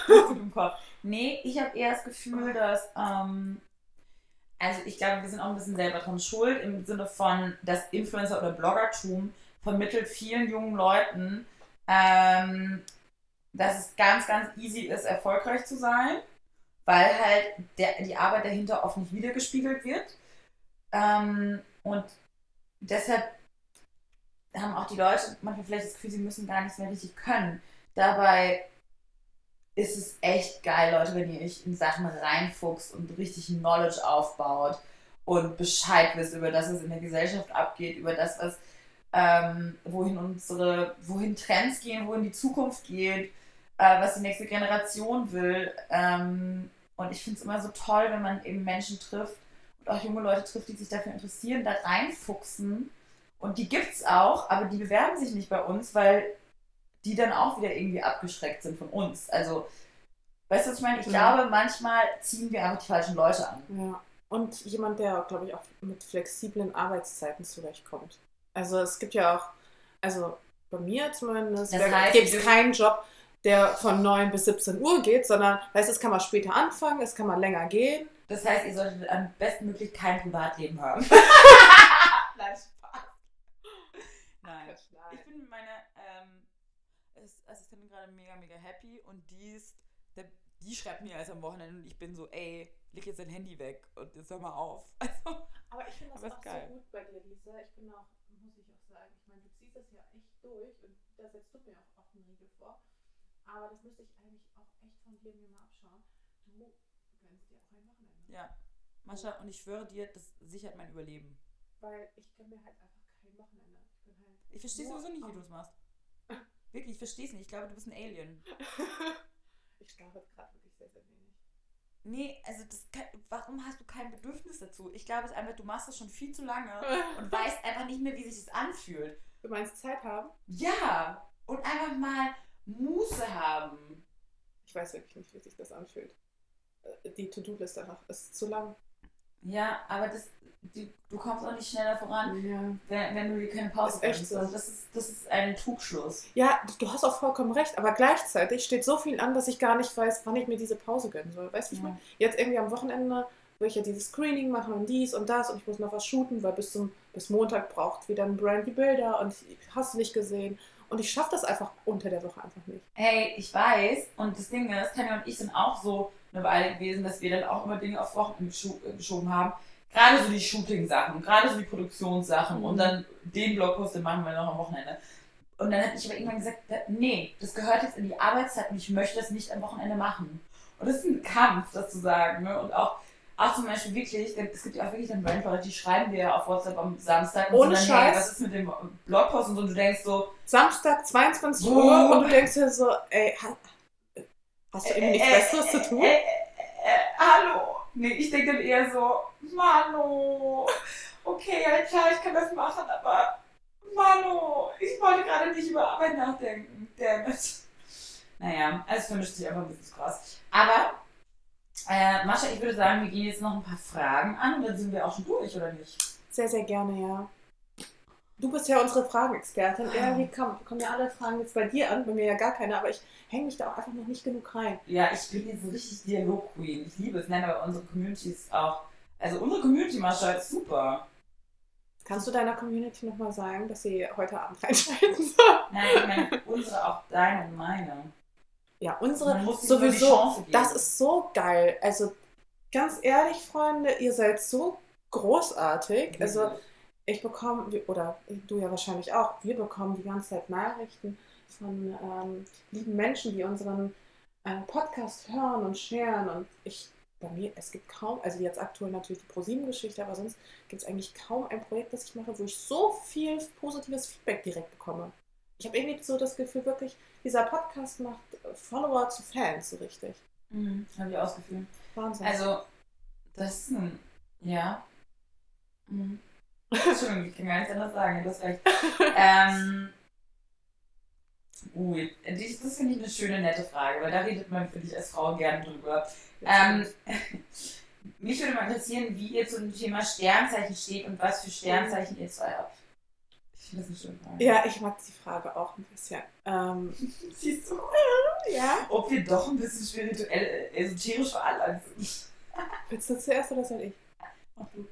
Durchzug im Kopf. Nee, ich habe eher das Gefühl, dass, ähm, also ich glaube, wir sind auch ein bisschen selber dran schuld, im Sinne von, dass Influencer oder Bloggertum vermittelt vielen jungen Leuten, ähm, dass es ganz, ganz easy ist, erfolgreich zu sein, weil halt der, die Arbeit dahinter oft nicht wiedergespiegelt wird. Ähm, und deshalb haben auch die Leute manchmal vielleicht das Gefühl, sie müssen gar nichts mehr richtig können. Dabei ist es echt geil, Leute, wenn ihr euch in Sachen reinfuchst und richtig Knowledge aufbaut und Bescheid wisst über das, was in der Gesellschaft abgeht, über das, was ähm, wohin unsere, wohin Trends gehen, wohin die Zukunft geht, äh, was die nächste Generation will. Ähm, und ich finde es immer so toll, wenn man eben Menschen trifft und auch junge Leute trifft, die sich dafür interessieren, da reinfuchsen. Und die gibt's auch, aber die bewerben sich nicht bei uns, weil die dann auch wieder irgendwie abgeschreckt sind von uns. Also, weißt du, was ich meine? Ich Ja. glaube, manchmal ziehen wir einfach die falschen Leute an. Ja. Und jemand, der, glaube ich, auch mit flexiblen Arbeitszeiten zurechtkommt. Also es gibt ja auch, also bei mir zumindest, Das gibt es keinen Job, der von 9 bis 17 Uhr geht, sondern weißt, du, es kann mal später anfangen, es kann mal länger gehen. Das heißt, ihr solltet am besten möglich kein Privatleben haben. Nein, Spaß. Nein. Ich bin mit meiner ähm, Ass- Assistentin gerade mega, mega happy und die ist, der, die schreibt mir erst am Wochenende und ich bin so, ey, leg jetzt dein Handy weg und jetzt hör mal auf. Also, Aber ich finde das auch geil. so gut bei dir, Lisa. Ich bin auch, muss ich auch sagen, ich meine, du ziehst das ja echt durch und da setzt du mir auch oft einen Riegel vor. Aber das müsste ich eigentlich auch echt von dir mir mal abschauen. Du gönnst dir auch ein Wochenende. ja. Mascha, und ich schwöre dir, das sichert mein Überleben. Weil ich gönne mir halt einfach kein Wochenende. Ich bin halt. Ich verstehe sowieso nicht, wie du es machst. Wirklich, ich verstehe es nicht. Ich glaube, du bist ein Alien. ich schlafe gerade wirklich sehr, sehr wenig. Nee, also das kann, warum hast du kein Bedürfnis dazu? Ich glaube es einfach, du machst das schon viel zu lange und weißt einfach nicht mehr, wie sich das anfühlt. Du meinst Zeit haben? Ja, und einfach mal Muße haben. Ich weiß wirklich nicht, wie sich das anfühlt. Äh, Die To-Do-Liste einfach ist zu lang. Ja, aber das, die, du kommst auch nicht schneller voran, Ja. wenn, wenn du dir keine Pause gönnst. so. Also das ist, das ist ein Trugschluss. Ja, du hast auch vollkommen recht, aber gleichzeitig steht so viel an, dass ich gar nicht weiß, wann ich mir diese Pause gönnen soll. Weißt du, wie ich Ja. meine? Jetzt irgendwie am Wochenende will ich ja dieses Screening machen und dies und das und ich muss noch was shooten, weil bis zum bis Montag braucht wieder ein Brand die Bilder und ich hast du nicht gesehen. Und ich schaffe das einfach unter der Woche einfach nicht. Hey, ich weiß, und das Ding ist, Tanja und ich sind auch so eine Weile gewesen, dass wir dann auch immer Dinge auf Wochen gescho äh, geschoben haben. Gerade so die Shooting-Sachen, gerade so die Produktionssachen Mhm. und dann den Blogpost, den machen wir noch am Wochenende. Und dann habe ich aber irgendwann gesagt, nee, das gehört jetzt in die Arbeitszeit und ich möchte das nicht am Wochenende machen. Und das ist ein Kampf, das zu sagen. Ne? Und auch, auch zum Beispiel wirklich, es gibt ja auch wirklich dann Brandleute, die schreiben dir auf WhatsApp am Samstag und Ohne so dann, hey, Scheiß. was ist mit dem Blogpost und so und du denkst so, Samstag, 22 Oh. Uhr und du denkst dir so, ey, ha- hast du irgendwie nichts Äh, äh, Besseres zu tun? Hallo. Nee, ich denke dann eher so, Mano. Okay, ja klar, ich kann das machen, aber Mano, ich wollte gerade nicht über Arbeit nachdenken. Damn it. Naja, also es vermischt sich einfach ein bisschen krass. Aber, äh, Mascha, ich würde sagen, wir gehen jetzt noch ein paar Fragen an und dann sind wir auch schon durch, oder nicht? Sehr, sehr gerne, ja. Du bist ja unsere Fragenexpertin. Ah. Irgendwie kommen, kommen ja alle Fragen jetzt bei dir an, bei mir ja gar keine, aber ich hänge mich da auch einfach noch nicht genug rein. Ja, ich bin jetzt so richtig Dialog-Queen. Ich liebe es. Nein, aber unsere Community ist auch, also unsere Community, Mascha, ist super. Kannst du deiner Community nochmal sagen, dass sie heute Abend reinschalten soll? Nein, ich meine, unsere auch deine und meine. Ja, unsere sowieso, das ist so geil. Also ganz ehrlich, Freunde, ihr seid so großartig. Also ich bekomme, oder du ja wahrscheinlich auch, wir bekommen die ganze Zeit Nachrichten von ähm, lieben Menschen, die unseren äh, Podcast hören und sharen. Und ich, bei mir, es gibt kaum, also jetzt aktuell natürlich die ProSieben-Geschichte, aber sonst gibt es eigentlich kaum ein Projekt, das ich mache, wo ich so viel positives Feedback direkt bekomme. Ich habe irgendwie so das Gefühl, wirklich, dieser Podcast macht Follower zu Fans so richtig. Mhm, habe ich auch das Gefühl. Wahnsinn. Also, das ist ein. Ja. Mhm. Entschuldigung, ich kann gar nichts anderes sagen, du hast recht. ähm, ui, die- das finde ich eine schöne, nette Frage, weil da redet man, finde ich, als Frau gerne drüber. Ähm, mich würde mal interessieren, wie ihr zu dem Thema Sternzeichen steht und was für Sternzeichen ihr zwei habt. Das eine schöne Frage. ja, ich mag die Frage auch ein bisschen. Ähm, Siehst du, ja. ob wir doch ein bisschen spirituell, esoterisch veranlagt sind. Willst du zuerst oder soll ich? Du.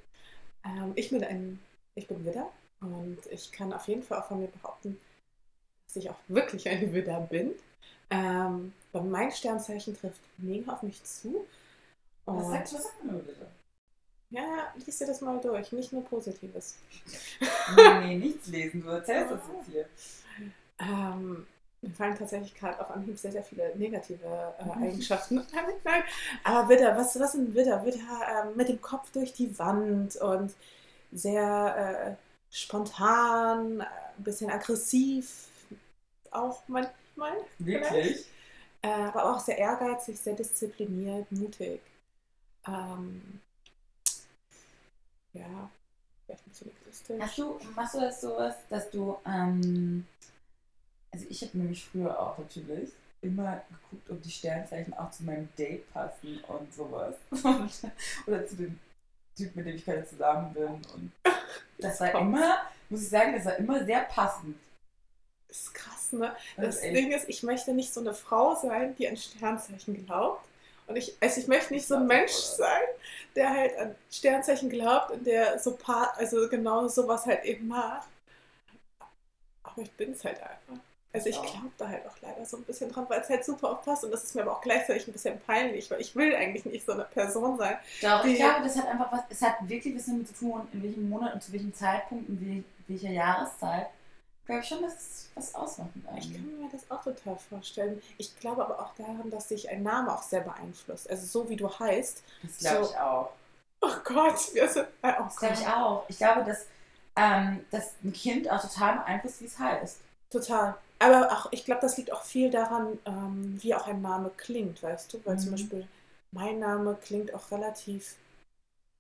Ähm, ich bin ein, ich bin Widder und ich kann auf jeden Fall auch von mir behaupten, dass ich auch wirklich ein Widder bin. Ähm, mein Sternzeichen trifft mega auf mich zu. Was sagt, was sagt man bitte? Ja, lies dir das mal durch, nicht nur Positives. Nee, nee, nichts lesen, du erzählst das jetzt hier. Ähm, mir fallen tatsächlich gerade auf Anhieb sehr, sehr viele negative äh, Mhm. Eigenschaften. Nein. Aber Widder, was, was sind Widder? Widder ähm, mit dem Kopf durch die Wand und sehr äh, spontan, äh, ein bisschen aggressiv, auch manchmal. Wirklich? Äh, aber auch sehr ehrgeizig, sehr diszipliniert, mutig. Ähm, ja. Hast du, machst du das sowas, dass du, ähm, also ich habe nämlich früher auch natürlich immer geguckt, ob die Sternzeichen auch zu meinem Date passen und sowas. Oder zu dem Typ, mit dem ich gerade zusammen bin. Und das war immer, muss ich sagen, das war immer sehr passend. ist krass, ne? Das Das Ding ist, ich möchte nicht so eine Frau sein, die an Sternzeichen glaubt. Und ich, also ich möchte nicht so ein Mensch sein, der halt an Sternzeichen glaubt und der so paar, also genau sowas halt eben macht. Aber ich bin es halt einfach. Also ich Ja. glaube da halt auch leider so ein bisschen dran, weil es halt super oft passt und das ist mir aber auch gleichzeitig ein bisschen peinlich, weil ich will eigentlich nicht so eine Person sein. Doch, ich glaube, das hat einfach was, es hat wirklich was damit zu tun, in welchem Monat und zu welchem Zeitpunkt und wie, welcher Jahreszeit. Glaube ich schon, dass es was ausmacht mit Ich kann mir das auch total vorstellen. Ich glaube aber auch daran, dass sich ein Name auch sehr beeinflusst. Also so wie du heißt. Das glaube So. ich auch. Oh Gott, wir sind. Äh, oh Das glaube ich auch. Ich glaube, dass, ähm, dass ein Kind auch total beeinflusst, wie es heißt. Total. Aber auch, ich glaube, das liegt auch viel daran, ähm, wie auch ein Name klingt, weißt du? Weil zum Mhm. Beispiel mein Name klingt auch relativ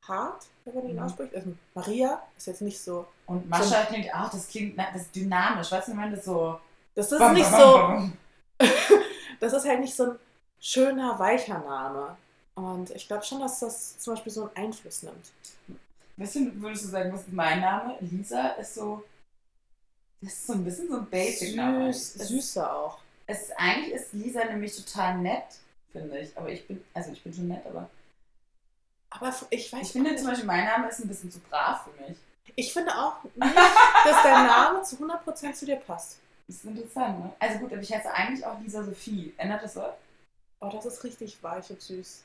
hart, wenn man ihn Mhm. ausspricht. Also Maria ist jetzt nicht so. Und Mascha klingt auch, das klingt, das ist dynamisch. Weißt du, ich meine, das ist so. Das ist bam, nicht bam, so. bam. Das ist halt nicht so ein schöner, weicher Name. Und ich glaube schon, dass das zum Beispiel so einen Einfluss nimmt. Weißt du, würdest du sagen, was ist mein Name? Lisa ist so. Das ist so ein bisschen so ein Basic-Name. Süß, süßer auch. Es ist, eigentlich ist Lisa nämlich total nett, finde ich. Aber ich bin, also ich bin schon nett, aber. Aber ich weiß Ich finde zum. Beispiel, mein Name ist ein bisschen zu brav für mich. Ich finde auch nicht, dass dein Name zu 100% zu dir passt. Das ist interessant, ne? Also gut, aber ich heiße eigentlich auch Lisa Sophie. Ändert das was? Oh, das ist richtig weich und süß.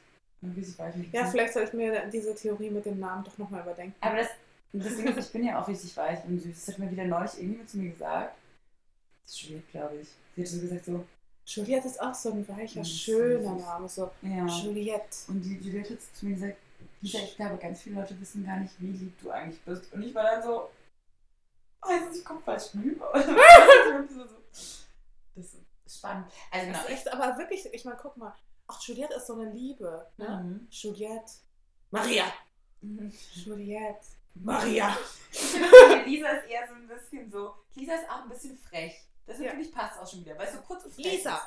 Weiß nicht. Ja, vielleicht soll ich mir diese Theorie mit dem Namen doch nochmal überdenken. Aber das, das Ding ist, ich bin ja auch richtig weich und süß. Das hat mir wieder neulich irgendjemand zu mir gesagt. Das ist Juliette, glaube ich. Sie hat so gesagt so, Juliette ist auch so ein weicher, schöner. Name. So ja. Juliette. Und die Juliette hat zu mir gesagt, Lisa, ich glaube, ganz viele Leute wissen gar nicht, wie lieb du eigentlich bist. Und ich war dann so, weiß nicht, ich komme falsch rüber. das ist spannend. Also genau, Das ist echt, aber wirklich, ich meine, guck mal. Ach, Juliette ist so eine Liebe. Ne? Mhm. Juliette. Maria. Mhm. Juliette. Maria. Ich finde, Lisa ist eher so ein bisschen so. Lisa ist auch ein bisschen frech. Das Ja. finde ich passt auch schon wieder, weil es so kurz und frech Lisa.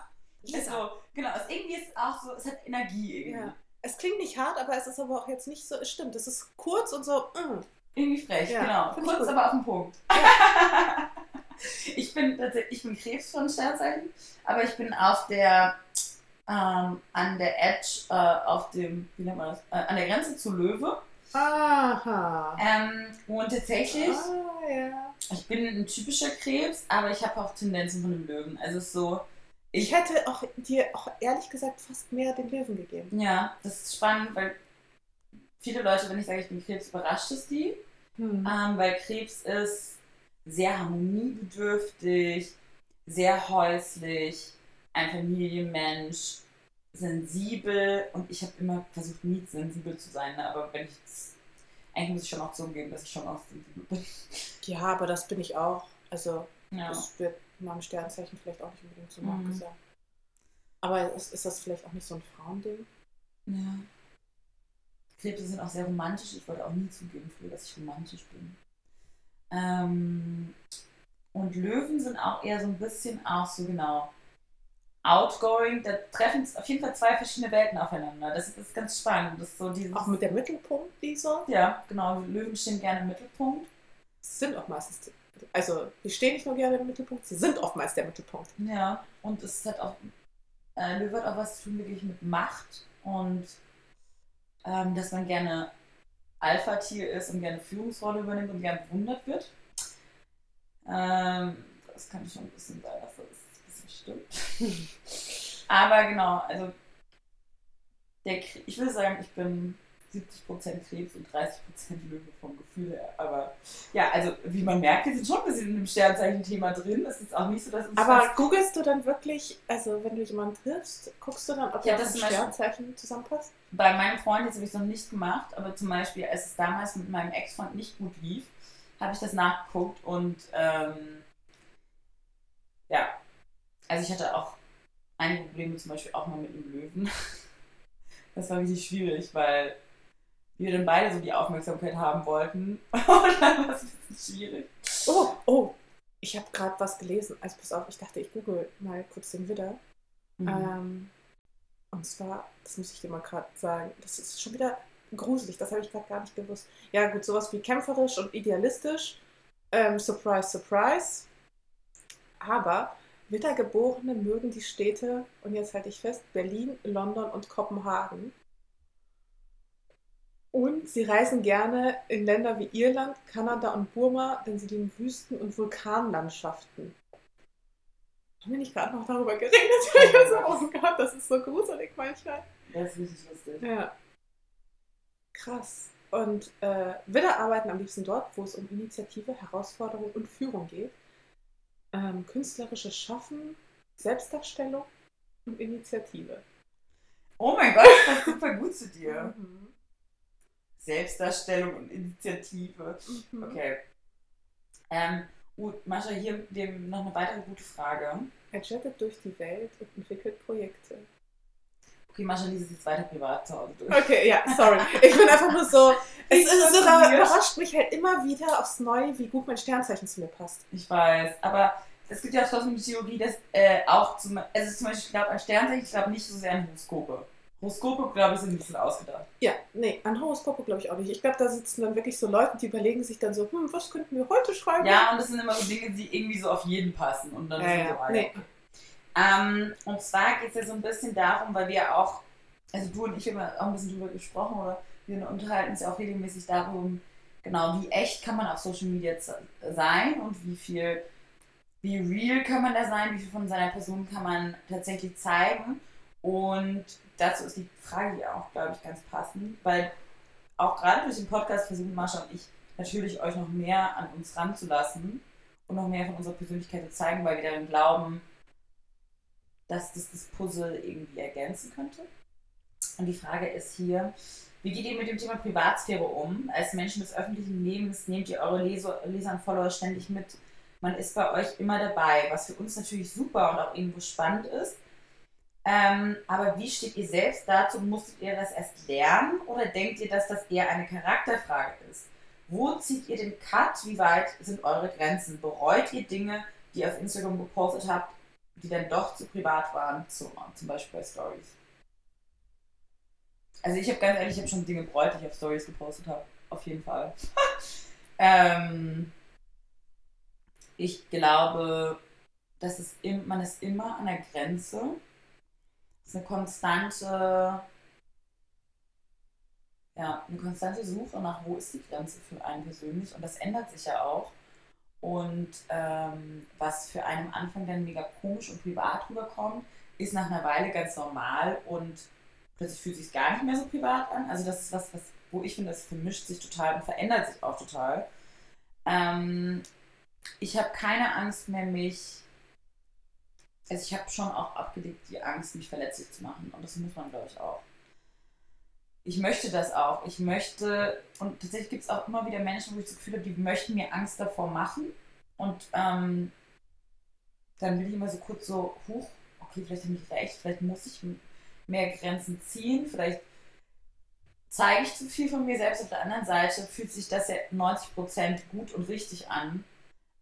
ist. Ist so, genau, es irgendwie ist es auch so, es hat Energie irgendwie. Ja. Es klingt nicht hart, aber es ist aber auch jetzt nicht so. Es stimmt, es ist kurz und so. Mm. Irgendwie frech, Ja, genau. Kurz, gut. aber auf den Punkt. ich bin tatsächlich, ich bin Krebs von Sternzeichen, aber ich bin auf der, ähm, an der Edge, äh, auf dem, wie nennt man das, äh, an der Grenze zu Löwe. Aha. Ähm, und tatsächlich, Ah, ja. ich bin ein typischer Krebs, aber ich habe auch Tendenzen von einem Löwen. Also es ist so, Ich hätte auch dir auch ehrlich gesagt fast mehr den Löwen gegeben. Ja, das ist spannend, weil viele Leute, wenn ich sage, ich bin Krebs, überrascht es die. Hm. Ähm, weil Krebs ist sehr harmoniebedürftig, sehr häuslich, ein Familienmensch, sensibel und ich habe immer versucht, nie sensibel zu sein, ne? aber wenn ich eigentlich muss ich schon auch zugeben, dass ich schon auch sensibel bin. Ja, aber das bin ich auch. Also Ja. das wird meinem Sternzeichen vielleicht auch nicht unbedingt so Mhm. nachgesagt. Aber ist, ist das vielleicht auch nicht so ein Frauending? ja. Krebse sind auch sehr romantisch. Ich wollte auch nie zugeben früher, dass ich romantisch bin. Ähm, und Löwen sind auch eher so ein bisschen auch so genau outgoing. Da treffen auf jeden Fall zwei verschiedene Welten aufeinander. Das ist, das ist ganz spannend. Das ist so dieses, Auch mit der Mittelpunkt, die so? ja, genau. Löwen stehen gerne im Mittelpunkt. sind auch meistens, also die stehen nicht nur gerne im Mittelpunkt, sie sind oftmals der Mittelpunkt. Ja, und es hat auch, äh, Löwe hat auch was zu tun wirklich mit Macht und ähm, dass man gerne Alpha-Tier ist und gerne Führungsrolle übernimmt und gerne bewundert wird. Ähm, das kann schon ein bisschen sein, dass das ein bisschen stimmt. Aber genau, also der, ich würde sagen, ich bin 70% Krebs und 30% Löwe vom Gefühl her. Aber ja, also wie man merkt, wir sind schon ein bisschen in dem Sternzeichen-Thema drin. Es ist auch nicht so, dass uns Aber googelst du dann wirklich, also wenn du jemanden triffst, guckst du dann, ob Ja, das Sternzeichen zusammenpasst? Bei meinem Freund jetzt habe ich es noch nicht gemacht, aber zum Beispiel, als es damals mit meinem Ex-Freund nicht gut lief, habe ich das nachgeguckt und ähm, ja, also ich hatte auch einige Probleme zum Beispiel auch mal mit dem Löwen. Das war richtig schwierig, weil wir dann beide so die Aufmerksamkeit haben wollten und dann war es ein bisschen schwierig. Oh, oh, ich habe gerade was gelesen. Also pass auf, ich dachte, ich google mal kurz den Widder. Mhm. Ähm, und zwar, das muss ich dir mal gerade sagen, das ist schon wieder gruselig, das habe ich gerade gar nicht gewusst. Ja gut, sowas wie kämpferisch und idealistisch. Ähm, surprise, surprise. Aber Wiedergeborene mögen die Städte, und jetzt halte ich fest, Berlin, London und Kopenhagen. Und sie reisen gerne in Länder wie Irland, Kanada und Burma, denn sie lieben Wüsten- und Vulkanlandschaften. Haben wir nicht gerade noch darüber geredet? Ich war so, oh Gott, das ist so gruselig manchmal. Das ist richtig lustig. Ja. Krass. Und äh, Widder arbeiten am liebsten dort, wo es um Initiative, Herausforderung und Führung geht. Ähm, künstlerisches Schaffen, Selbstdarstellung und Initiative. Oh mein Gott, das passt super gut zu dir. Mhm. Selbstdarstellung und Initiative. Mhm. Okay. Ähm, gut, Mascha, hier noch eine weitere gute Frage. Er jettet durch die Welt und entwickelt Projekte. Okay, Mascha, lies es jetzt weiter privat zu Hause durch. Okay, ja, sorry. Ich bin einfach nur so. Es ist so, überrascht mich halt immer wieder aufs Neue, wie gut mein Sternzeichen zu mir passt. Ich weiß, aber es gibt ja auch trotzdem die Theorie, dass äh, auch zum, also zum Beispiel, ich glaube an Sternzeichen, ich glaube nicht so sehr an Horoskope. Horoskope, glaube ich, sind ein bisschen ausgedacht. Ja, nee, an Horoskope glaube ich auch nicht. Ich glaube, da sitzen dann wirklich so Leute, die überlegen sich dann so, hm, was könnten wir heute schreiben? Ja, und das sind immer so Dinge, die irgendwie so auf jeden passen. Und dann ja, so, nee. Ähm, und zwar geht es ja so ein bisschen darum, weil wir auch, also du und ich haben auch ein bisschen drüber gesprochen oder wir unterhalten uns ja auch regelmäßig darum, genau, wie echt kann man auf Social Media sein und wie viel, wie real kann man da sein, wie viel von seiner Person kann man tatsächlich zeigen. Und dazu ist die Frage ja auch, glaube ich, ganz passend, weil auch gerade durch den Podcast versuchen Marsha und ich natürlich euch noch mehr an uns ranzulassen und noch mehr von unserer Persönlichkeit zu zeigen, weil wir daran glauben, dass das das Puzzle irgendwie ergänzen könnte. Und die Frage ist hier, wie geht ihr mit dem Thema Privatsphäre um? Als Menschen des öffentlichen Lebens nehmt ihr eure Leser, Leser und Follower ständig mit. Man ist bei euch immer dabei, was für uns natürlich super und auch irgendwo spannend ist. Ähm, aber wie steht ihr selbst dazu? Musstet ihr das erst lernen oder denkt ihr, dass das eher eine Charakterfrage ist? Wo zieht ihr den Cut? Wie weit sind eure Grenzen? Bereut ihr Dinge, die ihr auf Instagram gepostet habt, die dann doch zu privat waren, zum, zum Beispiel bei Stories? Also ich habe ganz ehrlich, ich habe schon Dinge bereut, die ich auf Stories gepostet habe. Auf jeden Fall. ähm, ich glaube, dass es man ist immer an der Grenze. Es ist eine konstante, ja, eine konstante Suche nach, wo ist die Grenze für einen persönlich. Und das ändert sich ja auch. Und ähm, was für einen am Anfang dann mega komisch und privat rüberkommt, ist nach einer Weile ganz normal und plötzlich fühlt sich gar nicht mehr so privat an. Also das ist was, was wo ich finde, das vermischt sich total und verändert sich auch total. Ähm, ich habe keine Angst mehr, mich. Also ich habe schon auch abgelegt die Angst, mich verletzlich zu machen. Und das muss man, glaube ich, auch. Ich möchte das auch. Ich möchte, und tatsächlich gibt es auch immer wieder Menschen, wo ich das Gefühl habe, die möchten mir Angst davor machen. Und ähm, dann bin ich immer so kurz so, huch, okay, vielleicht habe ich recht, vielleicht muss ich mehr Grenzen ziehen, vielleicht zeige ich zu viel von mir selbst. Auf der anderen Seite fühlt sich das ja 90% gut und richtig an.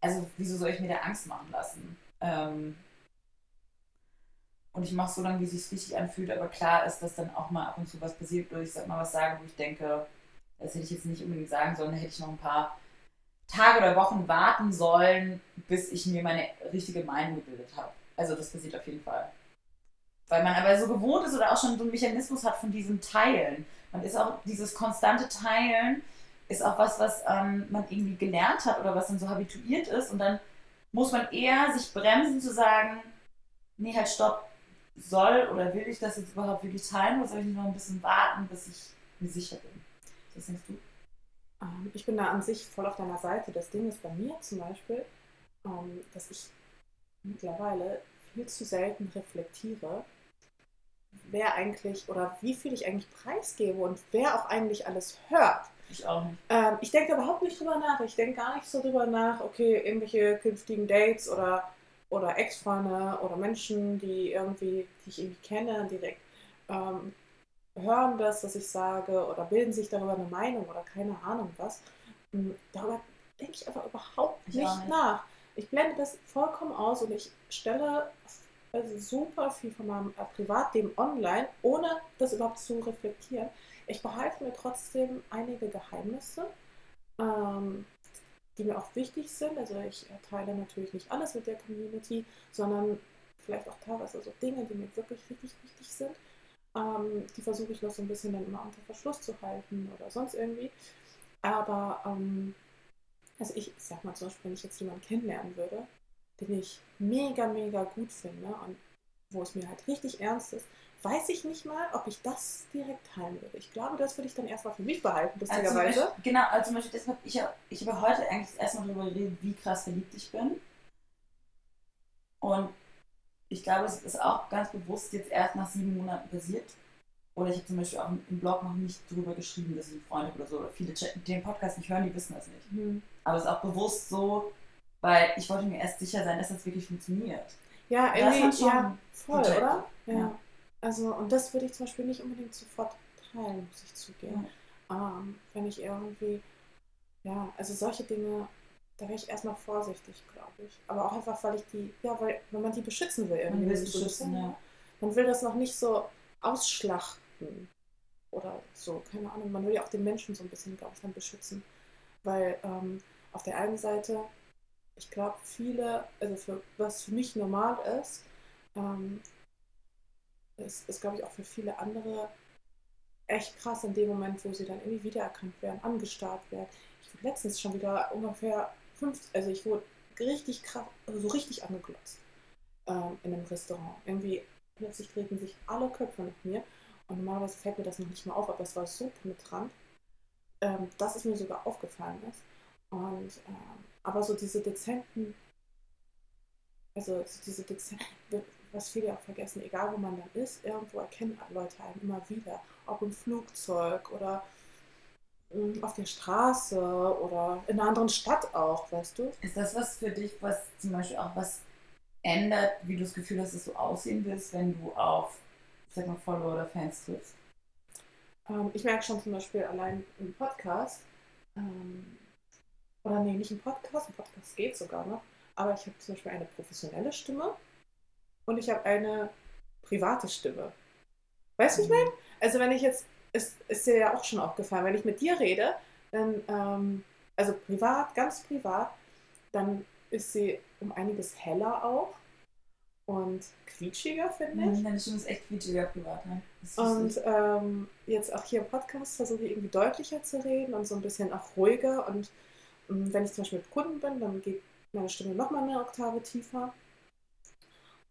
Also wieso soll ich mir da Angst machen lassen? Ähm und ich mache so lange, wie es sich richtig anfühlt, aber klar ist, dass dann auch mal ab und zu was passiert, oder ich sag mal was sage, wo ich denke, das hätte ich jetzt nicht unbedingt sagen sollen, da hätte ich noch ein paar Tage oder Wochen warten sollen, bis ich mir meine richtige Meinung gebildet habe. Also das passiert auf jeden Fall. Weil man aber so gewohnt ist oder auch schon so einen Mechanismus hat von diesem Teilen. Man ist auch dieses konstante Teilen ist auch was, was ähm, man irgendwie gelernt hat oder was dann so habituiert ist. Und dann muss man eher sich bremsen zu sagen, nee, halt stopp, soll oder will ich das jetzt überhaupt wirklich teilen oder soll ich noch ein bisschen warten, bis ich mir sicher bin? Was denkst du? Ähm, ich bin da an sich voll auf deiner Seite. Das Ding ist bei mir zum Beispiel, ähm, dass ich mittlerweile viel zu selten reflektiere, wer eigentlich oder wie viel ich eigentlich preisgebe und wer auch eigentlich alles hört. Ich auch nicht. Ähm, ich denke überhaupt nicht drüber nach. Ich denke gar nicht so drüber nach, okay, irgendwelche künftigen Dates oder, oder Ex-Freunde oder Menschen, die irgendwie, die ich irgendwie kenne, direkt ähm, hören das, was ich sage oder bilden sich darüber eine Meinung oder keine Ahnung was. Hm, darüber denke ich aber überhaupt nicht, nicht nach. Ich blende das vollkommen aus und ich stelle also super viel von meinem äh, Privatleben online, ohne das überhaupt zu reflektieren. Ich behalte mir trotzdem einige Geheimnisse, ähm, die mir auch wichtig sind. Also ich teile natürlich nicht alles mit der Community, sondern vielleicht auch teilweise so Dinge, die mir wirklich richtig wichtig sind. Ähm, die versuche ich noch so ein bisschen dann immer unter Verschluss zu halten oder sonst irgendwie. Aber ähm, also ich, ich sag mal zum Beispiel, wenn ich jetzt jemanden kennenlernen würde, den ich mega, mega gut finde und wo es mir halt richtig ernst ist, weiß ich nicht mal, ob ich das direkt teilen würde. Ich glaube, das würde ich dann erstmal für mich behalten, lustigerweise. Also genau, also zum Beispiel, deshalb, ich, ich habe heute eigentlich das erste Mal darüber geredet, wie krass verliebt ich bin. Und ich glaube, es ist auch ganz bewusst jetzt erst nach sieben Monaten passiert. Oder ich habe zum Beispiel auch im Blog noch nicht darüber geschrieben, dass ich Freunde oder so, oder viele den Podcast nicht hören, die wissen das nicht. Mhm. Aber es ist auch bewusst so, weil ich wollte mir erst sicher sein, dass das wirklich funktioniert. Ja, irgendwie, ja, voll, oder? Ja. ja. Also, und das würde ich zum Beispiel nicht unbedingt sofort teilen, muss ich zugeben. Ja. Ähm, wenn ich irgendwie, ja, also solche Dinge, da wäre ich erstmal vorsichtig, glaube ich. Aber auch einfach, weil ich die, ja, weil, wenn man die beschützen will, irgendwie. Man will beschützen, ja. Man will das noch nicht so ausschlachten oder so, keine Ahnung. Man will ja auch den Menschen so ein bisschen, glaube ich, dann beschützen. Weil ähm, auf der einen Seite ich glaube, viele, also für, was für mich normal ist, ähm, ist, ist glaube ich, auch für viele andere echt krass in dem Moment, wo sie dann irgendwie wiedererkannt werden, angestarrt werden. Ich wurde letztens schon wieder ungefähr fünf, also ich wurde richtig krass, also so richtig angeglotzt ähm, in einem Restaurant. Irgendwie plötzlich drehten sich alle Köpfe nach mir und normalerweise fällt mir das noch nicht mal auf, aber es war so penetrant, ähm, dass es mir sogar aufgefallen ist. Und ähm, aber so diese dezenten, also so diese dezenten, was viele auch vergessen, egal wo man dann ist, irgendwo erkennen Leute einen immer wieder. Ob im Flugzeug oder hm, auf der Straße oder in einer anderen Stadt auch, weißt du? Ist das was für dich, was zum Beispiel auch was ändert, wie du das Gefühl hast, dass du aussehen willst, wenn du auf, sag mal, Follower oder Fans triffst? Ähm, ich merke schon zum Beispiel allein im Podcast, ähm, oder nee, nicht ein Podcast, ein Podcast geht sogar noch, aber ich habe zum Beispiel eine professionelle Stimme und ich habe eine private Stimme. Weißt du, was ich meine? Also wenn ich jetzt, ist, ist dir ja auch schon aufgefallen, wenn ich mit dir rede, dann, ähm, also privat, ganz privat, dann ist sie um einiges heller auch und quietschiger, finde ich. Mhm, deine Stimme ist echt quietschiger privat, ne? Und ähm, jetzt auch hier im Podcast versuche ich irgendwie deutlicher zu reden und so ein bisschen auch ruhiger und mm, wenn ich zum Beispiel mit Kunden bin, dann geht meine Stimme nochmal eine Oktave tiefer.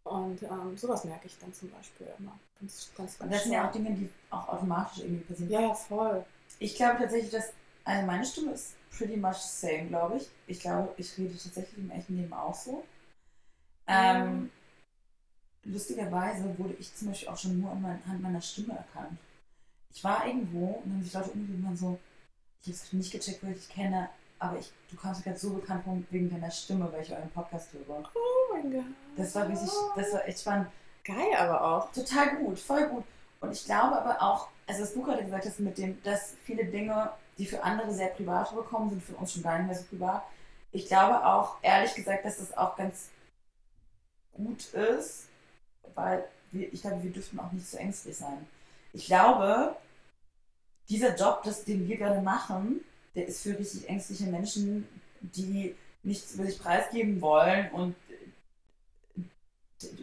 Und ähm, sowas merke ich dann zum Beispiel immer. Ganz, ganz, ganz Und das sind ja auch Dinge, die auch automatisch irgendwie passieren. Ja, ja, voll. Ich glaube tatsächlich, dass also meine Stimme ist pretty much the same, glaube ich. Ich glaube, ich rede tatsächlich im echten Leben auch so. Ähm, lustigerweise wurde ich zum Beispiel auch schon nur anhand meiner Stimme erkannt. Ich war irgendwo und dann haben sich Leute umgedreht und waren so, ich habe es nicht gecheckt, wo ich kenne, aber ich, du kommst mir gerade so bekannt vor wegen deiner Stimme, weil ich euren Podcast höre. Oh mein Gott. Das war richtig, das war echt spannend. Geil, aber auch. Total gut, voll gut. Und ich glaube aber auch, also was du gerade gesagt hast, mit dem, dass viele Dinge, die für andere sehr privat bekommen, sind für uns schon gar nicht mehr so privat. Ich glaube auch, ehrlich gesagt, dass das auch ganz gut ist, weil wir, ich glaube, wir dürften auch nicht so ängstlich sein. Ich glaube, dieser Job, das, den wir gerade machen, der ist für richtig ängstliche Menschen, die nichts über sich preisgeben wollen und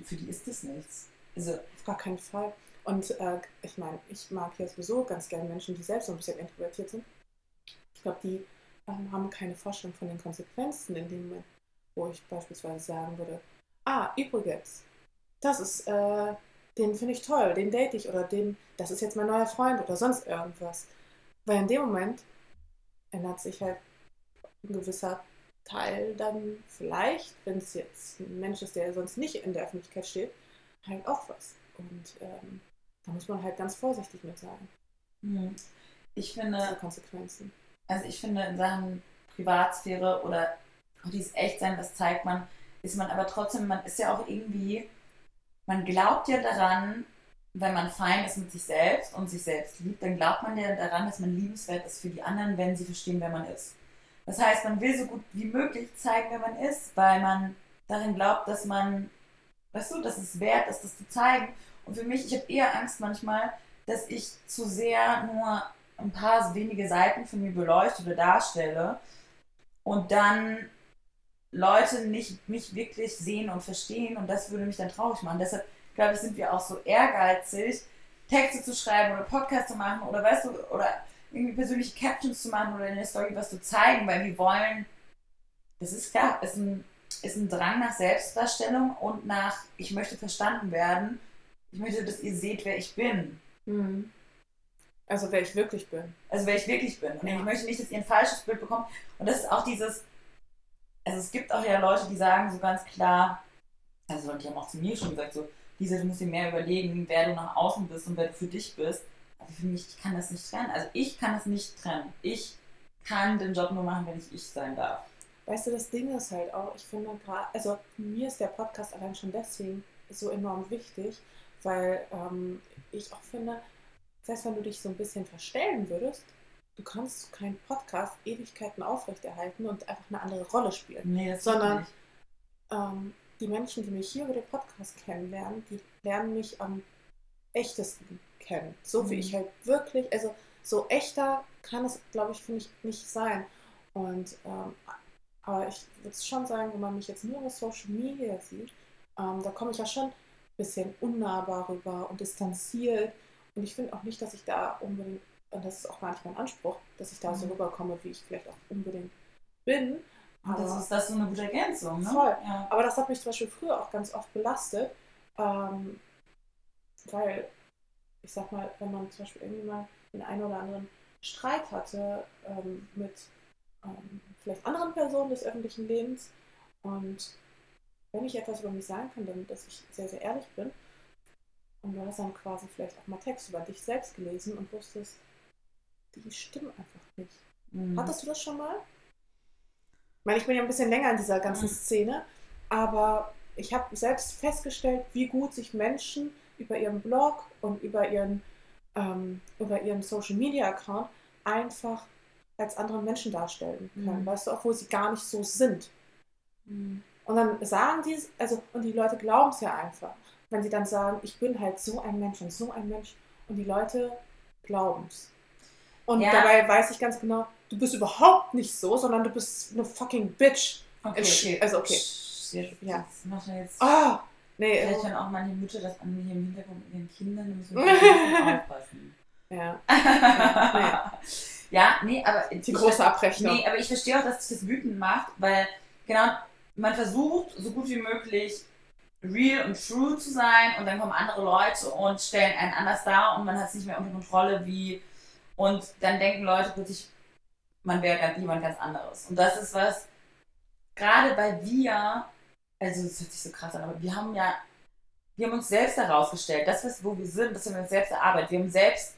für die ist das nichts. Also, Auf gar keinen Fall. Und äh, ich meine, ich mag ja sowieso ganz gerne Menschen, die selbst so ein bisschen introvertiert sind. Ich glaube, die ähm, haben keine Vorstellung von den Konsequenzen in dem Moment, wo ich beispielsweise sagen würde, ah, übrigens, das ist, äh, den finde ich toll, den date ich oder den, das ist jetzt mein neuer Freund oder sonst irgendwas. Weil in dem Moment ändert sich halt ein gewisser Teil dann vielleicht, wenn es jetzt ein Mensch ist, der sonst nicht in der Öffentlichkeit steht, halt auch was. Und ähm, da muss man halt ganz vorsichtig mit sein. Hm. Ich finde. Konsequenzen. Also ich finde in Sachen Privatsphäre oder auch dieses Echtsein, das zeigt man, ist man aber trotzdem, man ist ja auch irgendwie, man glaubt ja daran, wenn man fein ist mit sich selbst und sich selbst liebt, dann glaubt man ja daran, dass man liebenswert ist für die anderen, wenn sie verstehen, wer man ist. Das heißt, man will so gut wie möglich zeigen, wer man ist, weil man darin glaubt, dass man, weißt du, dass es wert ist, das zu zeigen. Und für mich, ich habe eher Angst manchmal, dass ich zu sehr nur ein paar wenige Seiten von mir beleuchte oder darstelle und dann Leute nicht mich wirklich sehen und verstehen und das würde mich dann traurig machen. Deshalb glaube ich, sind wir auch so ehrgeizig, Texte zu schreiben oder Podcasts zu machen oder weißt du, oder irgendwie persönliche Captions zu machen oder in der Story was zu zeigen, weil wir wollen, das ist klar, ist ein, ist ein Drang nach Selbstdarstellung und nach, ich möchte verstanden werden, ich möchte, dass ihr seht, wer ich bin. Mhm. Also wer ich wirklich bin. Also wer ich wirklich bin. Und ja. ich möchte nicht, dass ihr ein falsches Bild bekommt. Und das ist auch dieses, also es gibt auch ja Leute, die sagen so ganz klar, also die haben auch zu mir schon gesagt, so, Lisa, du musst dir mehr überlegen, wer du nach außen bist und wer du für dich bist. Aber für mich, ich kann das nicht trennen. Also ich kann das nicht trennen. Ich kann den Job nur machen, wenn ich ich sein darf. Weißt du, das Ding ist halt auch, ich finde gerade, also mir ist der Podcast allein schon deswegen so enorm wichtig, weil ähm, ich auch finde, selbst wenn du dich so ein bisschen verstellen würdest, du kannst keinen Podcast Ewigkeiten aufrechterhalten und einfach eine andere Rolle spielen. Nee, das sondern ähm, die Menschen, die mich hier über den Podcast kennenlernen, die lernen mich am echtesten kennen. So wie mhm. ich halt wirklich, also so echter kann es, glaube ich, finde ich, nicht sein. Und ähm, aber ich würde schon sagen, wenn man mich jetzt nur über Social Media sieht, ähm, da komme ich ja schon ein bisschen unnahbar rüber und distanziert. Und ich finde auch nicht, dass ich da unbedingt, und das ist auch gar nicht mein Anspruch, dass ich da mhm. so rüberkomme, wie ich vielleicht auch unbedingt bin. Und das ist das so eine gute Ergänzung, ne? Voll. Ja. Aber das hat mich zum Beispiel früher auch ganz oft belastet, ähm, weil, ich sag mal, wenn man zum Beispiel irgendwie mal den einen oder anderen Streit hatte ähm, mit ähm, vielleicht anderen Personen des öffentlichen Lebens und wenn ich etwas über mich sagen kann, dann, dass ich sehr, sehr ehrlich bin und du hast dann quasi vielleicht auch mal Text über dich selbst gelesen und wusstest, die stimmen einfach nicht. Mhm. Hattest du das schon mal? Ich meine, ich bin ja ein bisschen länger in dieser ganzen mhm. Szene, aber ich habe selbst festgestellt, wie gut sich Menschen über ihren Blog und über ihren, ähm, über ihren Social Media Account einfach als andere Menschen darstellen können, mhm. weißt du, obwohl sie gar nicht so sind. Mhm. Und dann sagen die es, also, und die Leute glauben es ja einfach, wenn sie dann sagen, ich bin halt so ein Mensch und so ein Mensch und die Leute glauben es. Und ja. dabei weiß ich ganz genau, du bist überhaupt nicht so, sondern du bist eine fucking Bitch. Okay, okay. Also okay. Jetzt, ja. Das macht ja jetzt. Ah! Nee, Vielleicht also hören auch manche Mütter das an hier im Hintergrund mit ihren Kindern, da müssen wir aufpassen. Ja. ja, Ja, nee, aber. Die große Abrechnung. Nee, aber ich verstehe auch, dass sich das wütend macht, weil genau, man versucht so gut wie möglich real und true zu sein und dann kommen andere Leute und stellen einen anders dar und man hat es nicht mehr unter Kontrolle wie und dann denken Leute plötzlich, man wäre ganz, jemand ganz anderes. Und das ist was, gerade weil wir, also das hört sich so krass an, aber wir haben ja, wir haben uns selbst herausgestellt, das ist, wo wir sind, das haben wir uns selbst erarbeitet. Wir haben selbst,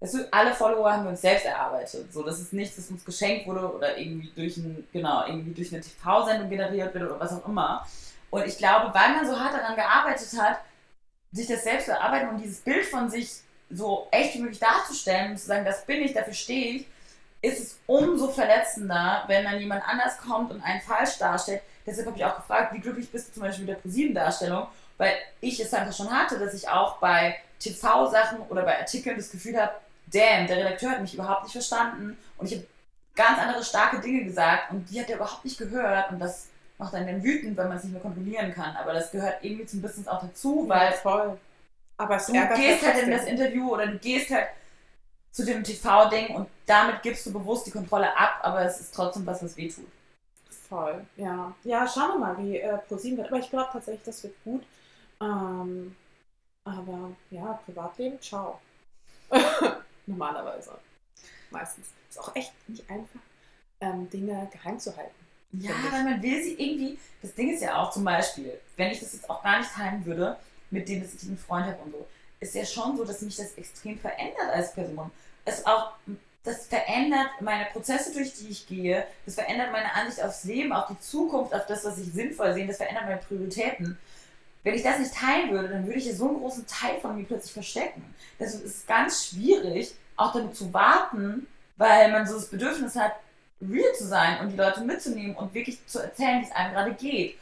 du, alle Follower haben wir uns selbst erarbeitet. So, das ist nichts, das uns geschenkt wurde oder irgendwie durch ein, genau, irgendwie durch eine TV-Sendung generiert wird oder was auch immer. Und ich glaube, weil man so hart daran gearbeitet hat, sich das selbst zu erarbeiten und dieses Bild von sich so echt wie möglich darzustellen und zu sagen, das bin ich, dafür stehe ich, ist es umso verletzender, wenn dann jemand anders kommt und einen falsch darstellt. Deshalb habe ich auch gefragt, wie glücklich bist du zum Beispiel mit der ProSieben-Darstellung? Weil ich es einfach schon hatte, dass ich auch bei TV-Sachen oder bei Artikeln das Gefühl habe, damn, der Redakteur hat mich überhaupt nicht verstanden und ich habe ganz andere starke Dinge gesagt und die hat er überhaupt nicht gehört und das macht einen dann wütend, wenn man es nicht mehr kontrollieren kann. Aber das gehört irgendwie zum Business auch dazu, weil ja. Aber es du gehst halt in das Interview oder du gehst halt zu dem TV-Ding und damit gibst du bewusst die Kontrolle ab, aber es ist trotzdem was, was weh tut. Voll, ja. Ja, schauen wir mal, wie äh, ProSieben wird. Aber ich glaube tatsächlich, das wird gut. Ähm, aber ja, Privatleben, ciao. Normalerweise. Meistens. Ist auch echt nicht einfach, ähm, Dinge geheim zu halten. Ja, weil man will sie irgendwie. Das Ding ist ja auch zum Beispiel, wenn ich das jetzt auch gar nicht teilen würde, mit dem, ich einen Freund habe und so, ist ja schon so, dass mich das extrem verändert als Person. Es auch, das verändert meine Prozesse, durch die ich gehe. Das verändert meine Ansicht aufs Leben, auf die Zukunft, auf das, was ich sinnvoll sehe. Das verändert meine Prioritäten. Wenn ich das nicht teilen würde, dann würde ich ja so einen großen Teil von mir plötzlich verstecken. Das ist ganz schwierig, auch damit zu warten, weil man so das Bedürfnis hat, real zu sein und die Leute mitzunehmen und wirklich zu erzählen, wie es einem gerade geht.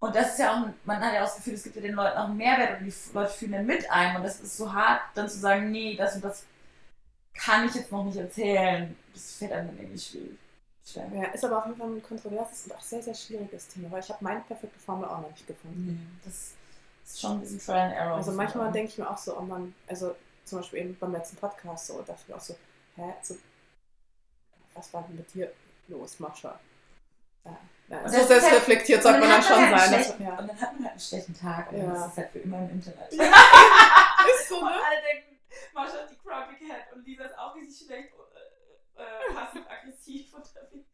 Und das ist ja auch, man hat ja auch das Gefühl, es gibt ja den Leuten auch einen Mehrwert und die Leute fühlen dann mit einem. Und das ist so hart, dann zu sagen, nee, das und das kann ich jetzt noch nicht erzählen. Das fällt einem dann irgendwie schwierig. Schwer. Ja, ist aber auf jeden Fall ein kontroverses und auch sehr, sehr schwieriges Thema, weil ich habe meine perfekte Formel auch noch nicht gefunden. Nee, das ist schon ein bisschen Trial and Error. Also manchmal denke ich mir auch so, oh man, also zum Beispiel eben beim letzten Podcast so, dachte ich mir auch so, hä, so, was war denn mit dir los, Mascha? Ja. Ja, so selbst halt, reflektiert sollte man dann schon halt sein. Dass, ja. Und dann hat man halt einen schlechten Tag und ja. das ist halt für immer im Internet. ist so, ne? Und alle denken, Mascha ist die Crumpy Cat und Lisa ist auch richtig schlecht äh, äh, passiv-aggressiv unterwegs.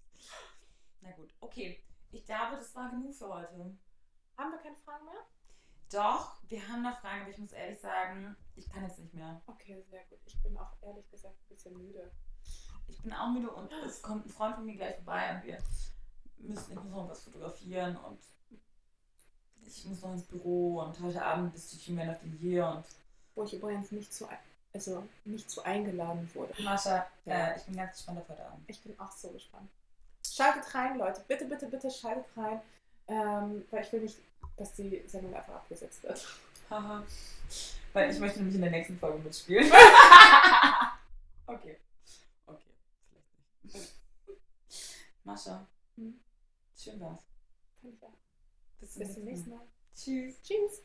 Na gut, okay. Ich glaube, das war genug für heute. Haben wir keine Fragen mehr? Doch, wir haben noch Fragen, aber ich muss ehrlich sagen, ich kann jetzt nicht mehr. Okay, sehr gut. Ich bin auch ehrlich gesagt ein bisschen müde. Ich bin auch müde und es kommt ein Freund von mir gleich vorbei und wir müssen, ich muss noch was fotografieren und ich muss noch ins Büro und heute Abend ist die Human of the Year und. Wo ich übrigens nicht zu, also nicht zu eingeladen wurde. Mascha, ja. äh, ich bin ganz gespannt auf heute Abend. Ich bin auch so gespannt. Schaltet rein, Leute. Bitte, bitte, bitte schaltet rein. Ähm, weil ich will nicht, dass die Sendung einfach abgesetzt wird. Haha. weil ich möchte nämlich in der nächsten Folge mitspielen. okay. Okay. Vielleicht nicht. Mascha. Hm. Schön war's. Bis zum nächsten Mal. Tschüss. Tschüss.